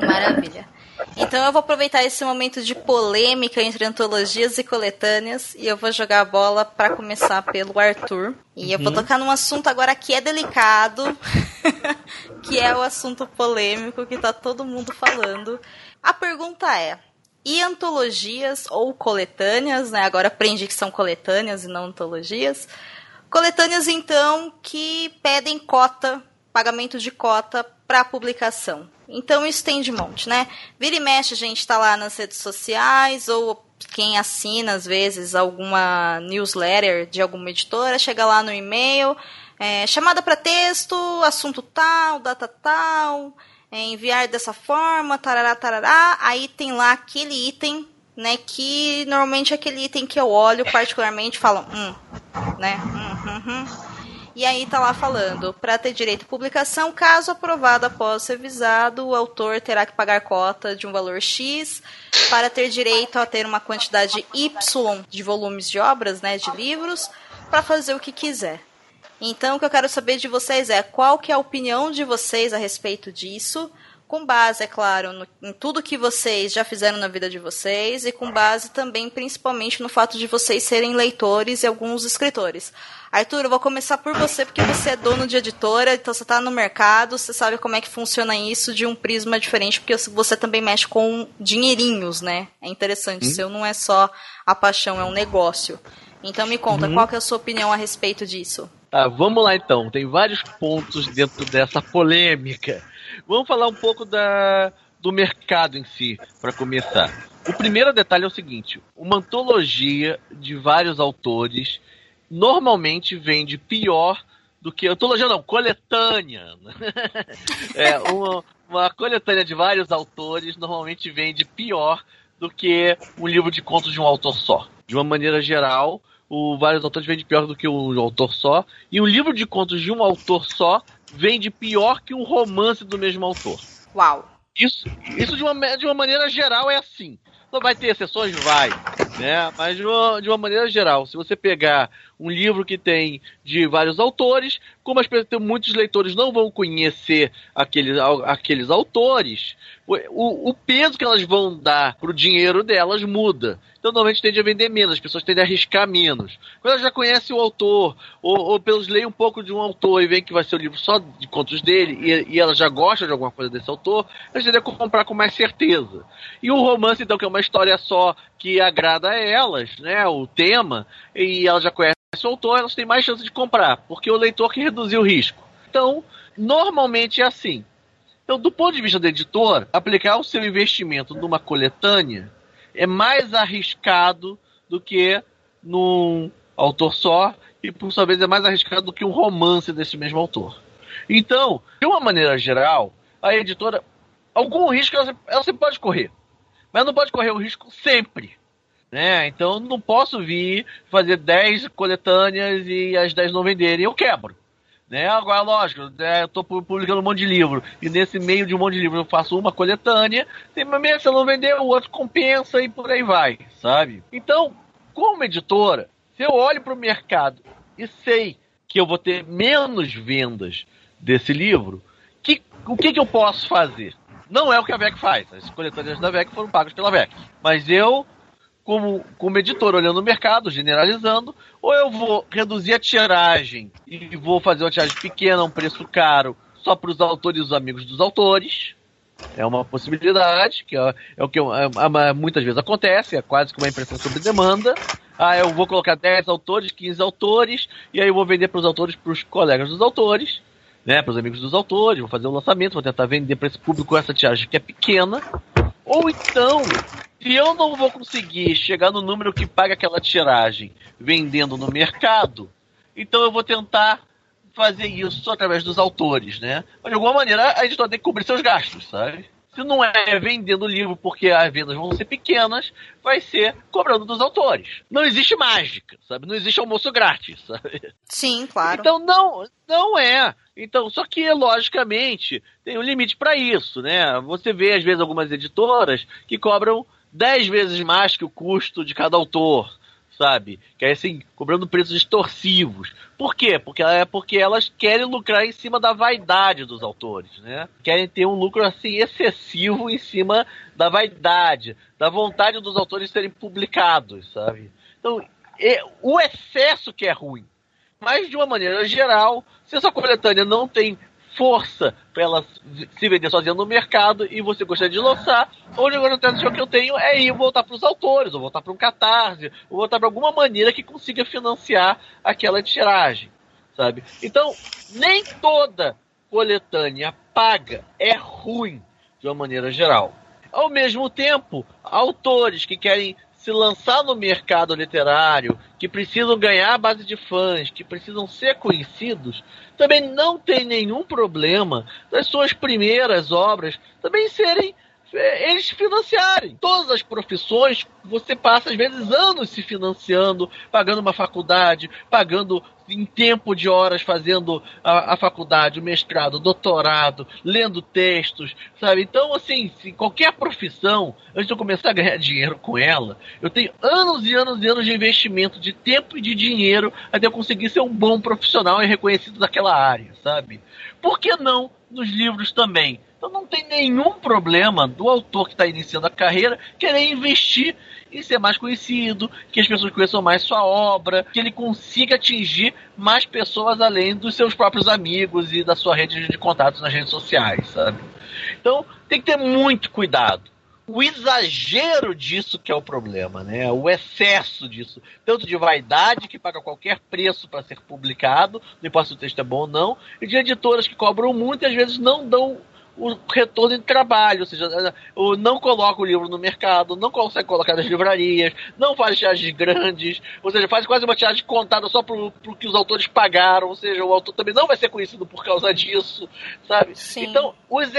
A: Maravilha. Então eu vou aproveitar esse momento de polêmica entre antologias e coletâneas e eu vou jogar a bola para começar pelo Arthur. E eu vou uhum. tocar num assunto agora que é delicado, (laughs) que é o assunto polêmico que tá todo mundo falando. A pergunta é: e antologias ou coletâneas, né? Agora aprendi que são coletâneas e não antologias. Coletâneas, então, que pedem cota, pagamento de cota para publicação. Então isso tem de monte, né? Vira e mexe, a gente está lá nas redes sociais ou quem assina às vezes alguma newsletter de alguma editora, chega lá no e-mail, é, chamada para texto, assunto tal, data tal, é, enviar dessa forma, tarará, tarará, aí tem lá aquele item, né, que normalmente é aquele item que eu olho particularmente e falo, hum, né, hum, hum, hum. E aí tá lá falando, para ter direito à publicação, caso aprovado após ser visado, o autor terá que pagar cota de um valor X para ter direito a ter uma quantidade Y de volumes de obras, né, de livros, para fazer o que quiser. Então, o que eu quero saber de vocês é qual que é a opinião de vocês a respeito disso, com base, é claro, no, em tudo que vocês já fizeram na vida de vocês e com base também, principalmente, no fato de vocês serem leitores e alguns escritores. Arthur, eu vou começar por você, porque você é dono de editora, então você está no mercado, você sabe como é que funciona isso de um prisma diferente, porque você também mexe com dinheirinhos, né? É interessante, hum. seu não é só a paixão, é um negócio. Então me conta, hum. qual é a sua opinião a respeito disso?
D: Tá, vamos lá então. Tem vários pontos dentro dessa polêmica. Vamos falar um pouco da, do mercado em si, para começar. O primeiro detalhe é o seguinte: uma antologia de vários autores normalmente vende pior do que. Antologia não, coletânea. (laughs) é, uma, uma coletânea de vários autores normalmente vende pior do que um livro de contos de um autor só. De uma maneira geral, o vários autores vende pior do que um autor só. E um livro de contos de um autor só vende pior que um romance do mesmo autor.
A: Uau!
D: Isso, isso de, uma, de uma maneira geral é assim. Não vai ter exceções? Vai. Né? Mas de uma, de uma maneira geral, se você pegar um livro que tem de vários autores, como as, muitos leitores não vão conhecer aqueles, aqueles autores, o, o peso que elas vão dar pro dinheiro delas muda. Então, normalmente tende a vender menos, as pessoas tendem a arriscar menos. Quando elas já conhecem o autor, ou, ou pelos leem um pouco de um autor e veem que vai ser o um livro só de contos dele, e, e elas já gostam de alguma coisa desse autor, elas tendem a comprar com mais certeza. E o romance, então, que é uma história só que agrada a elas, né, o tema, e elas já conhecem o autor, elas têm mais chance de comprar, porque o leitor que reduziu o risco. Então, normalmente é assim. Então, do ponto de vista do editor, aplicar o seu investimento numa coletânea é mais arriscado do que num autor só, e por sua vez é mais arriscado do que um romance desse mesmo autor. Então, de uma maneira geral, a editora, algum risco ela, ela sempre pode correr, mas não pode correr o risco sempre. Né? Então não posso vir fazer 10 coletâneas e as 10 não venderem, eu quebro. Né? Agora, lógico, né, eu estou publicando um monte de livro, e nesse meio de um monte de livro eu faço uma coletânea, tem uma se eu não vender, o outro compensa e por aí vai, sabe? Então, como editora, se eu olho para o mercado e sei que eu vou ter menos vendas desse livro, que, o que, que eu posso fazer? Não é o que a VEC faz. As coletâneas da VEC foram pagas pela VEC. Mas eu como, como editor olhando o mercado, generalizando, ou eu vou reduzir a tiragem e vou fazer uma tiragem pequena, um preço caro, só para os autores e os amigos dos autores. É uma possibilidade, que é, é o que é, é, muitas vezes acontece, é quase que uma impressão sobre demanda. Ah, eu vou colocar 10 autores, 15 autores, e aí eu vou vender para os autores, para os colegas dos autores, né, para os amigos dos autores, vou fazer o um lançamento, vou tentar vender para esse público essa tiragem que é pequena. Ou então, se eu não vou conseguir chegar no número que paga aquela tiragem vendendo no mercado, então eu vou tentar fazer isso através dos autores, né? Mas de alguma maneira a editora tem que cobrir seus gastos, sabe? Se não é vendendo livro porque as vendas vão ser pequenas, vai ser cobrando dos autores. Não existe mágica, sabe? Não existe almoço grátis, sabe?
A: Sim, claro.
D: Então não, não é. Então, só que logicamente tem um limite para isso, né? Você vê às vezes algumas editoras que cobram 10 vezes mais que o custo de cada autor sabe? Que é assim, cobrando preços extorsivos. Por quê? Porque, é porque elas querem lucrar em cima da vaidade dos autores, né? Querem ter um lucro assim excessivo em cima da vaidade, da vontade dos autores serem publicados, sabe? Então, é, o excesso que é ruim. Mas, de uma maneira geral, se essa coletânea não tem força para ela se vender sozinha no mercado e você gostaria de lançar, a única alternativa que eu tenho é ir voltar para os autores, ou voltar para um catarse, ou voltar para alguma maneira que consiga financiar aquela tiragem, sabe? Então, nem toda coletânea paga é ruim, de uma maneira geral. Ao mesmo tempo, autores que querem se lançar no mercado literário, que precisam ganhar a base de fãs, que precisam ser conhecidos, também não tem nenhum problema das suas primeiras obras também serem eles financiarem. Todas as profissões, você passa às vezes anos se financiando, pagando uma faculdade, pagando em tempo de horas fazendo a, a faculdade, o mestrado, o doutorado, lendo textos, sabe? Então, assim, qualquer profissão, antes de eu começar a ganhar dinheiro com ela, eu tenho anos e anos e anos de investimento de tempo e de dinheiro até eu conseguir ser um bom profissional e reconhecido daquela área, sabe? Por que não nos livros também? Então não tem nenhum problema do autor que está iniciando a carreira querer investir em ser mais conhecido, que as pessoas conheçam mais sua obra, que ele consiga atingir mais pessoas além dos seus próprios amigos e da sua rede de contatos nas redes sociais, sabe? Então tem que ter muito cuidado. O exagero disso que é o problema, né? O excesso disso, tanto de vaidade que paga qualquer preço para ser publicado, não importa se o texto é bom ou não, e de editoras que cobram muito e às vezes não dão o retorno de trabalho, ou seja, não coloca o livro no mercado, não consegue colocar nas livrarias, não faz tiragens grandes, ou seja, faz quase uma tiragem contada só pro, pro que os autores pagaram, ou seja, o autor também não vai ser conhecido por causa disso, sabe?
A: Sim.
D: Então, os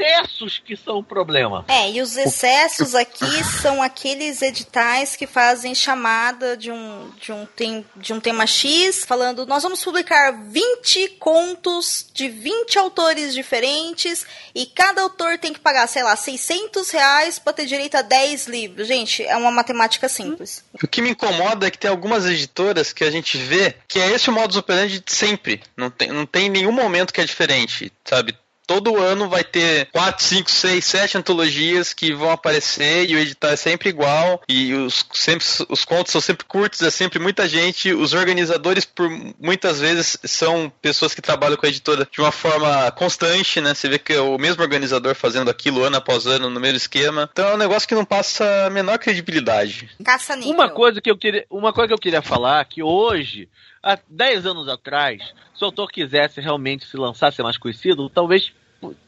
D: excessos que são o problema.
A: É, e os excessos aqui são aqueles editais que fazem chamada de um, de um, tem, de um tema X, falando, nós vamos publicar 20 contos de 20 autores diferentes e cada autor tem que pagar, sei lá, 600 reais para ter direito a 10 livros. Gente, é uma matemática simples.
B: O que me incomoda é que tem algumas editoras que a gente vê que é esse o modus operandi de sempre. Não tem, não tem nenhum momento que é diferente, sabe? Todo ano vai ter 4, 5, 6, 7 antologias que vão aparecer e o edital é sempre igual e os, sempre, os contos são sempre curtos, é sempre muita gente. Os organizadores, por muitas vezes, são pessoas que trabalham com a editora de uma forma constante, né? Você vê que é o mesmo organizador fazendo aquilo ano após ano no mesmo esquema. Então é um negócio que não passa a menor credibilidade.
A: Caça.
D: Uma coisa que eu queria, uma coisa que eu queria falar que hoje há 10 anos atrás, se o autor quisesse realmente se lançar, ser mais conhecido, talvez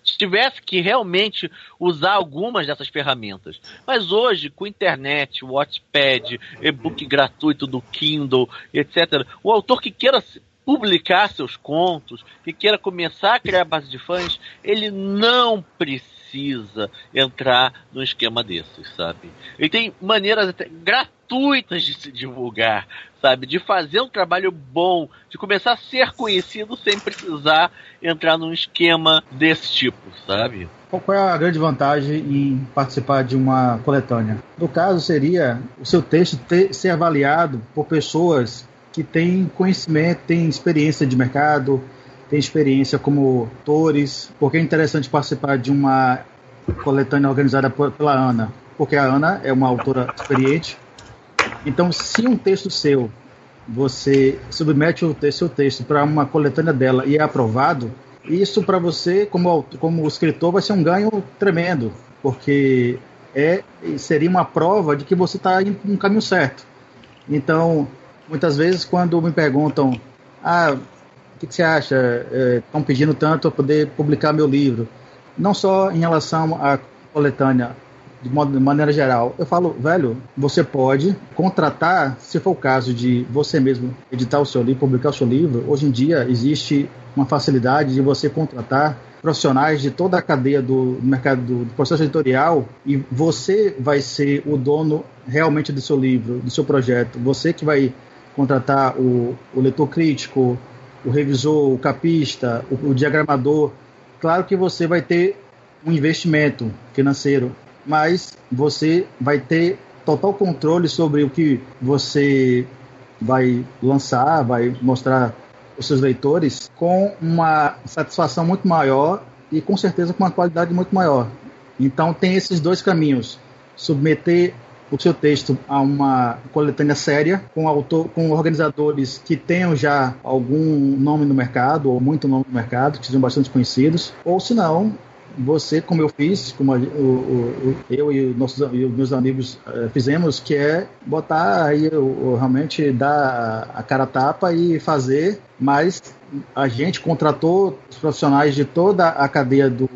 D: tivesse que realmente usar algumas dessas ferramentas. Mas hoje, com internet, Watchpad, e-book gratuito do Kindle, etc., o autor que queira publicar seus contos, que queira começar a criar base de fãs, ele não precisa entrar num esquema desses, sabe? Ele tem maneiras até gratuitas de se divulgar, sabe? De fazer um trabalho bom, de começar a ser conhecido sem precisar entrar num esquema desse tipo, sabe?
E: Qual é a grande vantagem em participar de uma coletânea? No caso, seria o seu texto ter, ser avaliado por pessoas que têm conhecimento, têm experiência de mercado, têm experiência como autores. Porque é interessante participar de uma coletânea organizada pela Ana? Porque a Ana é uma autora experiente, então, se um texto seu, você submete o seu texto para uma coletânea dela e é aprovado, isso para você, como, como escritor, vai ser um ganho tremendo, porque é, seria uma prova de que você está indo no caminho certo. Então, muitas vezes quando me perguntam, ah, o que, que você acha? Estão é, pedindo tanto para poder publicar meu livro. Não só em relação à coletânea, de, modo, de maneira geral. Eu falo, velho, você pode contratar, se for o caso de você mesmo editar o seu livro, publicar o seu livro. Hoje em dia existe uma facilidade de você contratar profissionais de toda a cadeia do mercado do, processo editorial e você vai ser o dono realmente do seu livro, do seu projeto. Você que vai contratar o, o leitor crítico, o revisor, o capista, o, o diagramador. Claro que você vai ter um investimento financeiro, mas você vai ter total controle sobre o que você vai lançar, vai mostrar os seus leitores com uma satisfação muito maior e com certeza com uma qualidade muito maior. Então tem esses dois caminhos: submeter o seu texto a uma coletânea séria, com, autor, com organizadores que tenham já algum nome no mercado, ou muito nome no mercado, que sejam bastante conhecidos, ou se não, você, como eu fiz, como o, o, eu e, nossos, e os meus amigos uh, fizemos, que é botar aí, o, realmente dar a cara a tapa e fazer, mas a gente contratou os profissionais de toda a cadeia do,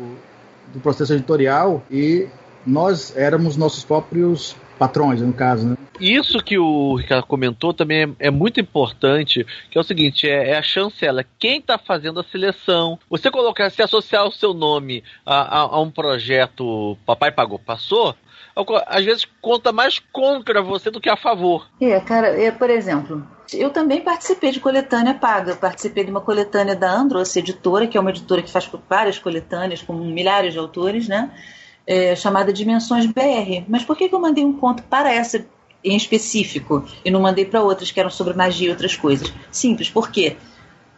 E: do processo editorial e nós éramos nossos próprios patrões, no caso, né?
D: Isso que o Ricardo comentou também é, é muito importante, que é o seguinte, é, é a chancela. Quem está fazendo a seleção? Você colocar, se associar o seu nome a, a, a um projeto Papai Pagou Passou, às vezes conta mais contra você do que a favor.
C: É, cara, é, por exemplo, eu também participei de coletânea paga. participei de uma coletânea da Andros Editora, que é uma editora que faz várias coletâneas com milhares de autores, né? É, chamada Dimensões BR. Mas por que, que eu mandei um conto para essa em específico e não mandei para outras que eram sobre magia e outras coisas? Simples, porque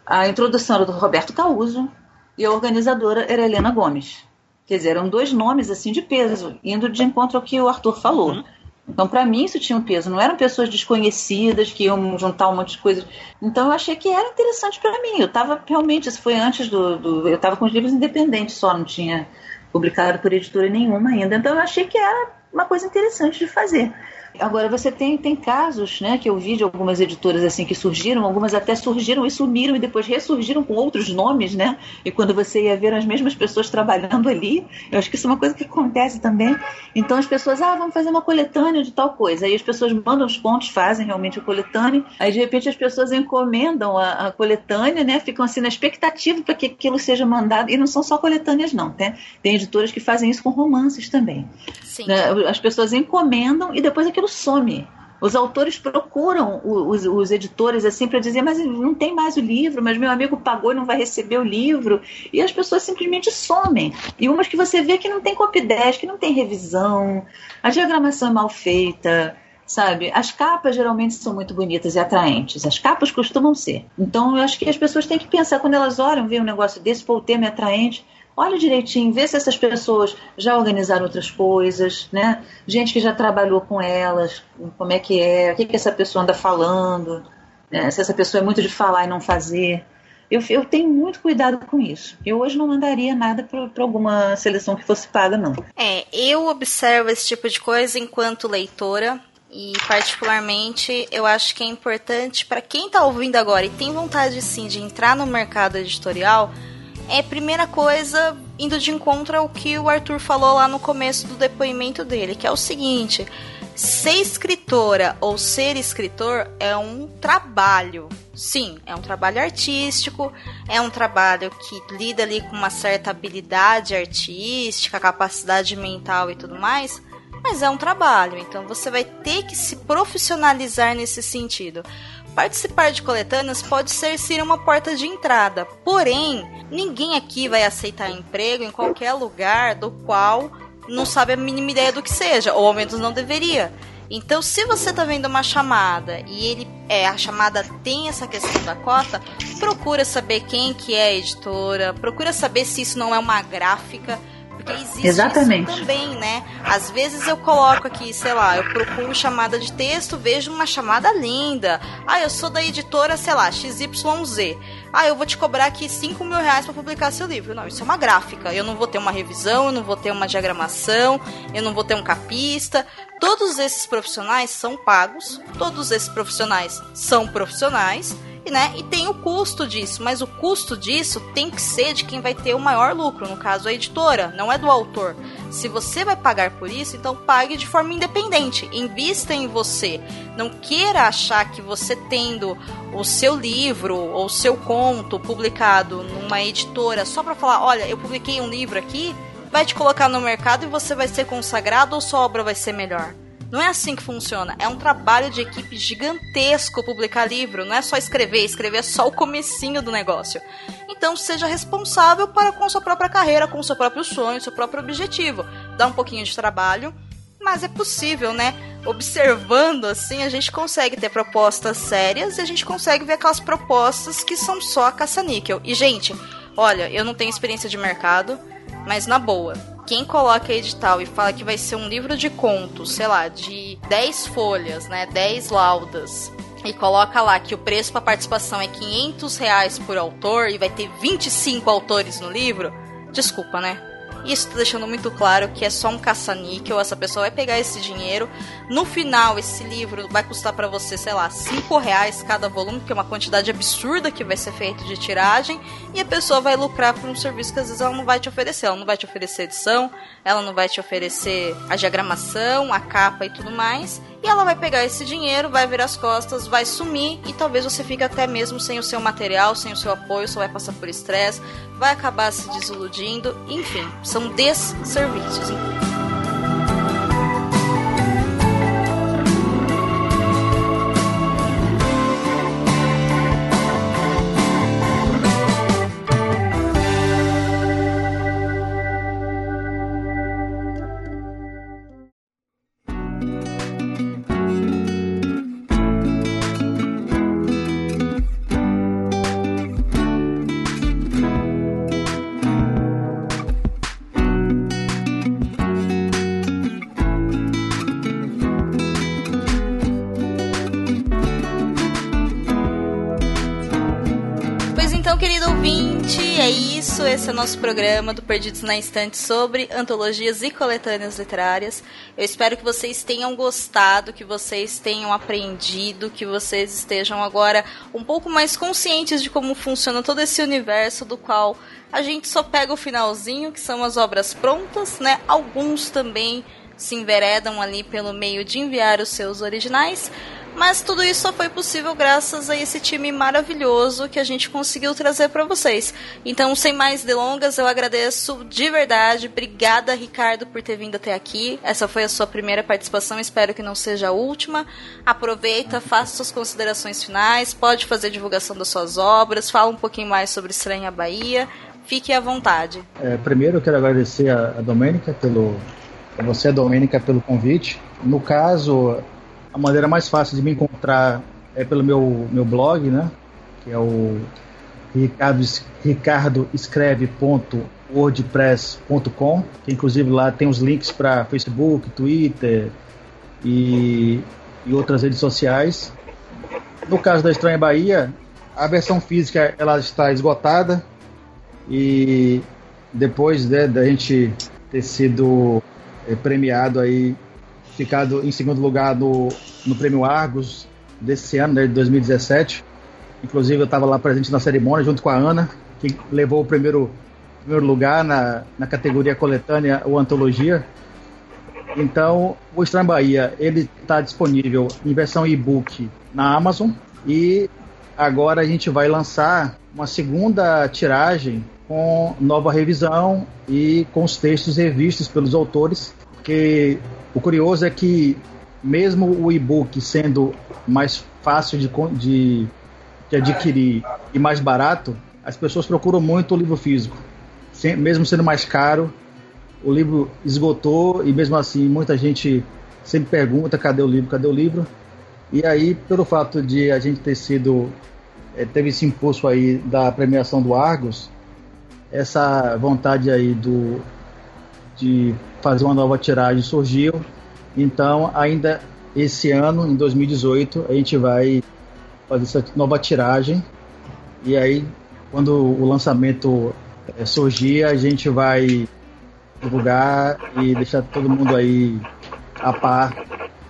C: a introdução era do Roberto Causo e a organizadora era Helena Gomes. Quer dizer, eram dois nomes assim de peso, indo de encontro ao que o Arthur falou. Uhum. Então, para mim, isso tinha um peso. Não eram pessoas desconhecidas que iam juntar um monte de coisas. Então, eu achei que era interessante para mim. Eu estava realmente, isso foi antes do. do eu estava com os livros independentes só, não tinha publicado por editora nenhuma ainda. Então eu achei que era uma coisa interessante de fazer. Agora você tem, tem casos, né, que eu vi de algumas editoras assim que surgiram, algumas até surgiram e sumiram e depois ressurgiram com outros nomes, né? E quando você ia ver as mesmas pessoas trabalhando ali, eu acho que isso é uma coisa que acontece também. Então as pessoas, ah, vamos fazer uma coletânea de tal coisa. Aí as pessoas mandam os pontos, fazem realmente a coletânea. Aí de repente as pessoas encomendam a, a coletânea, né? Ficam assim na expectativa para que aquilo seja mandado. E não são só coletâneas não, né? Tem editoras que fazem isso com romances também. Sim. Né? As pessoas encomendam e depois aquilo some. Os autores procuram os, os editores assim para dizer, mas não tem mais o livro, mas meu amigo pagou e não vai receber o livro. E as pessoas simplesmente somem. E umas que você vê que não tem copy 10, que não tem revisão, a diagramação é mal feita, sabe? As capas geralmente são muito bonitas e atraentes. As capas costumam ser. Então eu acho que as pessoas têm que pensar, quando elas olham, ver um negócio desse, pô, o tema é atraente olha direitinho, vê se essas pessoas já organizaram outras coisas, né? Gente que já trabalhou com elas, como é que é, o que, que essa pessoa anda falando, né? se essa pessoa é muito de falar e não fazer. Eu, eu tenho muito cuidado com isso. Eu hoje não mandaria nada para alguma seleção que fosse paga, não.
A: É, eu observo esse tipo de coisa enquanto leitora. E particularmente eu acho que é importante para quem está ouvindo agora e tem vontade sim de entrar no mercado editorial, é primeira coisa indo de encontro ao que o Arthur falou lá no começo do depoimento dele, que é o seguinte: ser escritora ou ser escritor é um trabalho. Sim, é um trabalho artístico, é um trabalho que lida ali com uma certa habilidade artística, capacidade mental e tudo mais, mas é um trabalho, então você vai ter que se profissionalizar nesse sentido. Participar de coletâneas pode ser sim uma porta de entrada, porém, ninguém aqui vai aceitar emprego em qualquer lugar do qual não sabe a mínima ideia do que seja, ou ao menos não deveria. Então, se você está vendo uma chamada e ele é a chamada tem essa questão da cota, procura saber quem que é a editora, procura saber se isso não é uma gráfica, porque existe
C: Exatamente.
A: isso também, né? Às vezes eu coloco aqui, sei lá, eu procuro chamada de texto, vejo uma chamada linda. Ah, eu sou da editora, sei lá, XYZ. ah, eu vou te cobrar aqui 5 mil reais para publicar seu livro. Não, isso é uma gráfica. Eu não vou ter uma revisão, eu não vou ter uma diagramação, eu não vou ter um capista. Todos esses profissionais são pagos, todos esses profissionais são profissionais né? E tem o custo disso, mas o custo disso tem que ser de quem vai ter o maior lucro, no caso a editora, não é do autor. Se você vai pagar por isso, então pague de forma independente, invista em você. Não queira achar que você tendo o seu livro ou o seu conto publicado numa editora só para falar, olha, eu publiquei um livro aqui, vai te colocar no mercado e você vai ser consagrado ou sua obra vai ser melhor. Não é assim que funciona. É um trabalho de equipe gigantesco publicar livro. Não é só escrever. Escrever é só o comecinho do negócio. Então seja responsável para com sua própria carreira, com seu próprio sonho, seu próprio objetivo. Dá um pouquinho de trabalho, mas é possível, né? Observando assim, a gente consegue ter propostas sérias e a gente consegue ver aquelas propostas que são só caça-níquel. E, gente, olha, eu não tenho experiência de mercado, mas na boa, quem coloca edital e fala que vai ser um livro de contos, sei lá, de 10 folhas, né, 10 laudas, e coloca lá que o preço para participação é 500 reais por autor e vai ter 25 autores no livro, desculpa, né? Isso tá deixando muito claro que é só um caça-níquel. Essa pessoa vai pegar esse dinheiro. No final, esse livro vai custar para você, sei lá, 5 reais cada volume, que é uma quantidade absurda que vai ser feito de tiragem. E a pessoa vai lucrar por um serviço que às vezes ela não vai te oferecer. Ela não vai te oferecer edição, ela não vai te oferecer a diagramação, a capa e tudo mais. E ela vai pegar esse dinheiro, vai virar as costas, vai sumir e talvez você fique até mesmo sem o seu material, sem o seu apoio, só vai passar por estresse, vai acabar se desiludindo, enfim, são desserviços. Nosso programa do Perdidos na Estante sobre antologias e coletâneas literárias. Eu espero que vocês tenham gostado, que vocês tenham aprendido, que vocês estejam agora um pouco mais conscientes de como funciona todo esse universo do qual a gente só pega o finalzinho, que são as obras prontas, né? Alguns também se enveredam ali pelo meio de enviar os seus originais. Mas tudo isso só foi possível graças a esse time maravilhoso que a gente conseguiu trazer para vocês. Então, sem mais delongas, eu agradeço de verdade. Obrigada, Ricardo, por ter vindo até aqui. Essa foi a sua primeira participação, espero que não seja a última. Aproveita, faça suas considerações finais, pode fazer divulgação das suas obras, fala um pouquinho mais sobre Estranha Bahia. Fique à vontade.
E: É, primeiro, eu quero agradecer a, a Domênica pelo. A você, Domênica, pelo convite. No caso, a maneira mais fácil de me encontrar é pelo meu, meu blog, né? Que é o ricardo, que inclusive lá tem os links para Facebook, Twitter e, e outras redes sociais. No caso da Estranha Bahia, a versão física ela está esgotada e depois né, da gente ter sido é, premiado aí ficado em segundo lugar no, no Prêmio Argos desse ano, né, de 2017. Inclusive eu estava lá presente na cerimônia junto com a Ana, que levou o primeiro, primeiro lugar na, na categoria coletânea ou antologia. Então, o Estranho Bahia ele está disponível em versão e-book na Amazon e agora a gente vai lançar uma segunda tiragem com nova revisão e com os textos revistos pelos autores, porque o curioso é que, mesmo o e-book sendo mais fácil de, de, de, adquirir e mais barato, as pessoas procuram muito o livro físico. Sem, mesmo sendo mais caro, o livro esgotou e, mesmo assim, muita gente sempre pergunta: cadê o livro? Cadê o livro? E aí, pelo fato de a gente ter sido. É, teve esse impulso aí da premiação do Argos, essa vontade aí do, de fazer uma nova tiragem surgiu. Então, ainda esse ano, em 2018, a gente vai fazer essa nova tiragem. E aí, quando o lançamento é, surgir, a gente vai divulgar e deixar todo mundo aí a par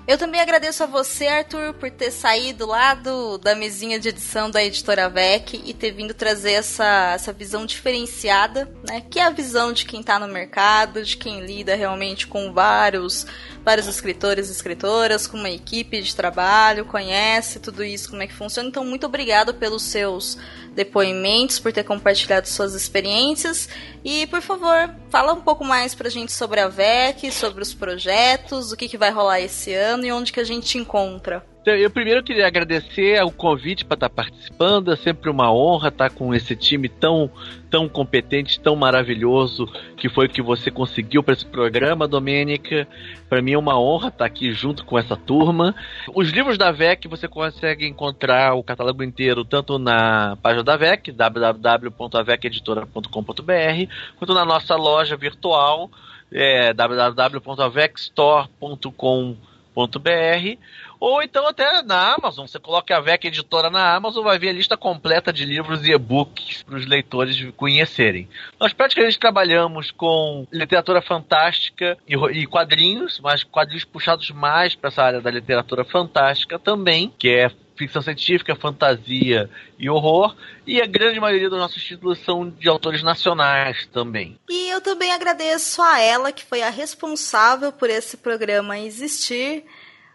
A: eu também agradeço a você, Arthur, por ter saído lá do, da mesinha de edição da editora VEC e ter vindo trazer essa, essa visão diferenciada, né? Que é a visão de quem está no mercado, de quem lida realmente com vários, vários escritores e escritoras, com uma equipe de trabalho, conhece tudo isso, como é que funciona. Então, muito obrigado pelos seus depoimentos, por ter compartilhado suas experiências. E, por favor, fala um pouco mais pra gente sobre a VEC, sobre os projetos, o que, que vai rolar esse ano e onde que a gente encontra.
D: Então, eu primeiro queria agradecer o convite para estar participando. É sempre uma honra estar com esse time tão, tão competente, tão maravilhoso que foi o que você conseguiu para esse programa, Domênica. Para mim é uma honra estar aqui junto com essa turma. Os livros da VEC você consegue encontrar o catálogo inteiro tanto na página da VEC, www.aveceditora.com.br, quanto na nossa loja virtual, é, www.avecstore.com.br ou então até na Amazon. Você coloca a VEC Editora na Amazon, vai ver a lista completa de livros e e-books para os leitores conhecerem. Nós praticamente trabalhamos com literatura fantástica e, e quadrinhos, mas quadrinhos puxados mais para essa área da literatura fantástica também, que é ficção científica, fantasia e horror. E a grande maioria dos nossos títulos são de autores nacionais também.
A: E eu também agradeço a ela, que foi a responsável por esse programa existir.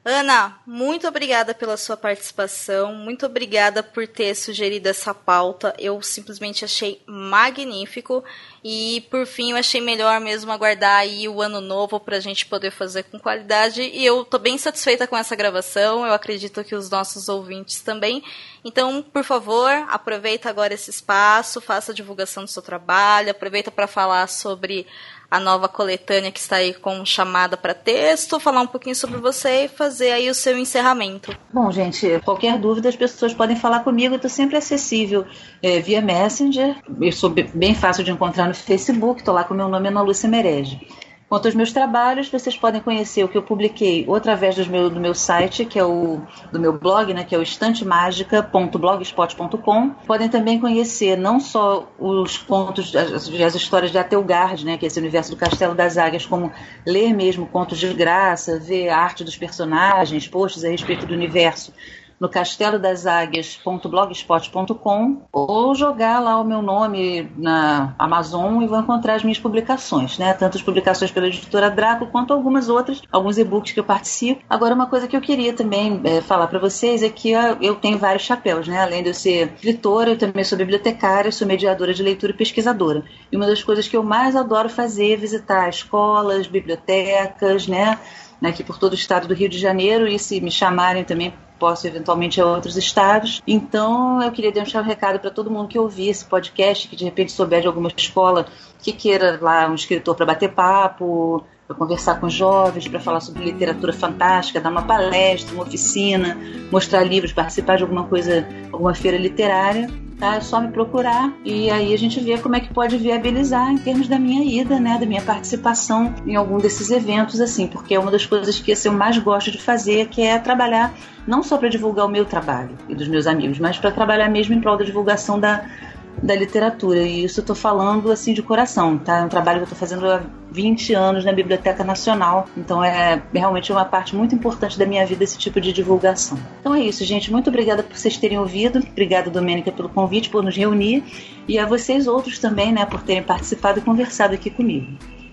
A: Ana, muito obrigada pela sua participação, muito obrigada por ter sugerido essa pauta. Eu simplesmente achei magnífico e por fim eu achei melhor mesmo aguardar aí o ano novo para a gente poder fazer com qualidade. E eu tô bem satisfeita com essa gravação. Eu acredito que os nossos ouvintes também. Então, por favor, aproveita agora esse espaço, faça a divulgação do seu trabalho, aproveita para falar sobre a nova coletânea que está aí com chamada para texto, falar um pouquinho sobre você e fazer aí o seu encerramento.
C: Bom, gente, qualquer dúvida as pessoas podem falar comigo, estou sempre acessível é, via Messenger, eu sou bem fácil de encontrar no Facebook, estou lá com o meu nome Ana Lúcia Merege. Quanto aos meus trabalhos, vocês podem conhecer o que eu publiquei através do meu, do meu site, que é o do meu blog, né, que é o estantemagica.blogspot.com. Podem também conhecer não só os contos, as, as histórias de Atelgard, né, que é esse universo do Castelo das Águias, como ler mesmo contos de graça, ver a arte dos personagens, posts a respeito do universo no castelodaságuias.blogspot.com ou jogar lá o meu nome na Amazon e vão encontrar as minhas publicações, né? Tanto as publicações pela editora Draco quanto algumas outras, alguns e-books que eu participo. Agora, uma coisa que eu queria também é, falar para vocês é que eu tenho vários chapéus, né? Além de eu ser escritora, eu também sou bibliotecária, sou mediadora de leitura e pesquisadora. E uma das coisas que eu mais adoro fazer é visitar escolas, bibliotecas, né? Aqui por todo o estado do Rio de Janeiro e se me chamarem também posso eventualmente a outros estados. Então, eu queria deixar um recado para todo mundo que ouvir esse podcast, que de repente souber de alguma escola que queira lá um escritor para bater papo, para conversar com jovens, para falar sobre literatura fantástica, dar uma palestra, uma oficina, mostrar livros, participar de alguma coisa, alguma feira literária, tá? É só me procurar e aí a gente vê como é que pode viabilizar em termos da minha ida, né, da minha participação em algum desses eventos assim, porque é uma das coisas que assim, eu mais gosto de fazer, que é trabalhar não só para divulgar o meu trabalho e dos meus amigos, mas para trabalhar mesmo em prol da divulgação da da literatura. E isso eu estou falando assim de coração, tá? É um trabalho que eu estou fazendo há 20 anos na Biblioteca Nacional. Então é realmente uma parte muito importante da minha vida esse tipo de divulgação. Então é isso, gente. Muito obrigada por vocês terem ouvido. Obrigada, Domênica, pelo convite, por nos reunir. E a vocês outros também, né, por terem participado e conversado aqui comigo.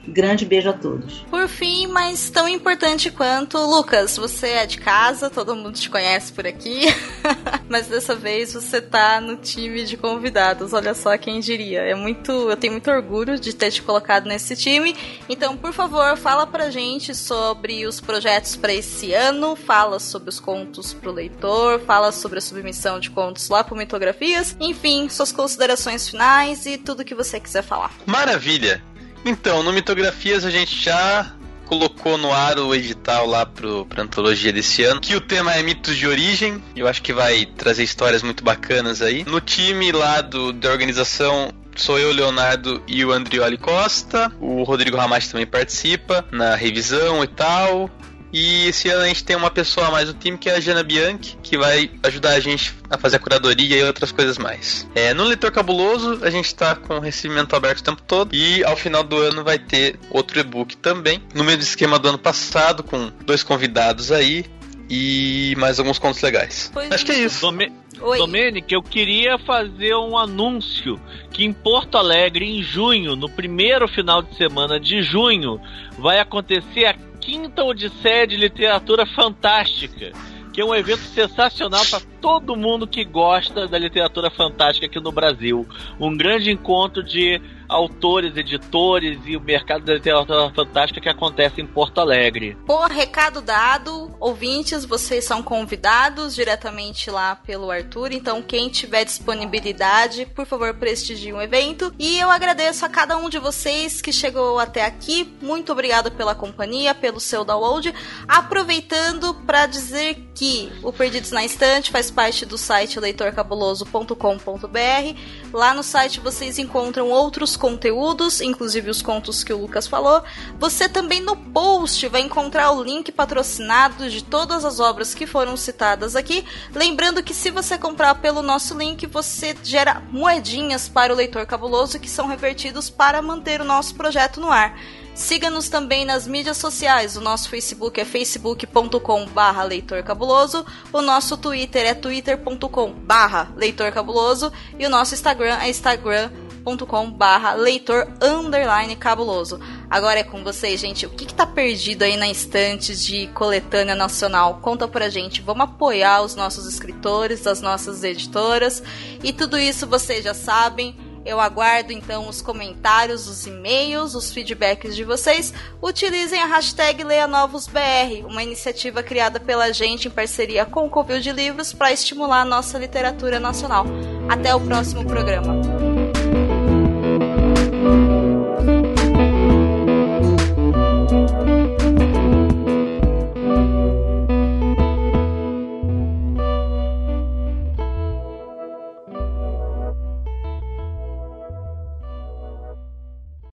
C: Grande beijo a todos.
A: Por fim, mas tão importante quanto, Lucas, você é de casa, todo mundo te conhece por aqui, (laughs) mas dessa vez você tá no time de convidados. Olha só quem diria. É muito, eu tenho muito orgulho de ter te colocado nesse time. Então, por favor, fala pra gente sobre os projetos para esse ano, fala sobre os contos pro leitor, fala sobre a submissão de contos lá pro Mitografias, enfim, suas considerações finais e tudo que você quiser falar.
B: Maravilha! Então, no Mitografias a gente já colocou no ar o edital lá pro, pra antologia desse ano, que o tema é mitos de origem, eu acho que vai trazer histórias muito bacanas aí. No time lá do, da organização sou eu, Leonardo e o Andrioli Costa. O Rodrigo Ramache também participa na revisão e tal. E esse ano a gente tem uma pessoa a mais no time, que é a Jana Bianchi, que vai ajudar a gente a fazer a curadoria e outras coisas mais. É, no Leitor Cabuloso, a gente está com o recebimento aberto o tempo todo. E ao final do ano vai ter outro e-book também. No mesmo esquema do ano passado, com dois convidados aí. E mais alguns contos legais.
A: Pois
B: Acho que é isso.
D: Dome...
A: Oi.
D: Domênica, eu queria fazer um anúncio que em Porto Alegre, em junho, no primeiro final de semana de junho, vai acontecer a quinta Odisseia de Literatura Fantástica, que é um evento sensacional para todo mundo que gosta da literatura fantástica aqui no Brasil. Um grande encontro de autores, editores e o mercado da literatura fantástica que acontece em Porto Alegre.
A: Pô, recado dado, ouvintes, vocês são convidados diretamente lá pelo Arthur, então quem tiver disponibilidade, por favor, prestigie o evento. E eu agradeço a cada um de vocês que chegou até aqui. Muito obrigado pela companhia, pelo seu download. Aproveitando para dizer que o Perdidos na Estante faz parte do site leitorcabuloso.com.br. Lá no site vocês encontram outros conteúdos, inclusive os contos que o Lucas falou. Você também no post vai encontrar o link patrocinado de todas as obras que foram citadas aqui. Lembrando que se você comprar pelo nosso link, você gera moedinhas para o Leitor Cabuloso que são revertidos para manter o nosso projeto no ar. Siga-nos também nas mídias sociais. O nosso Facebook é facebook.com barra leitorcabuloso. O nosso Twitter é twitter.com barra leitorcabuloso. E o nosso Instagram é instagram.com barra leitor cabuloso. Agora é com vocês, gente. O que, que tá perdido aí na estante de coletânea nacional? Conta pra gente. Vamos apoiar os nossos escritores, as nossas editoras. E tudo isso vocês já sabem. Eu aguardo então os comentários, os e-mails, os feedbacks de vocês. Utilizem a hashtag LeiaNovosBR, uma iniciativa criada pela gente em parceria com o Covil de Livros para estimular a nossa literatura nacional. Até o próximo programa.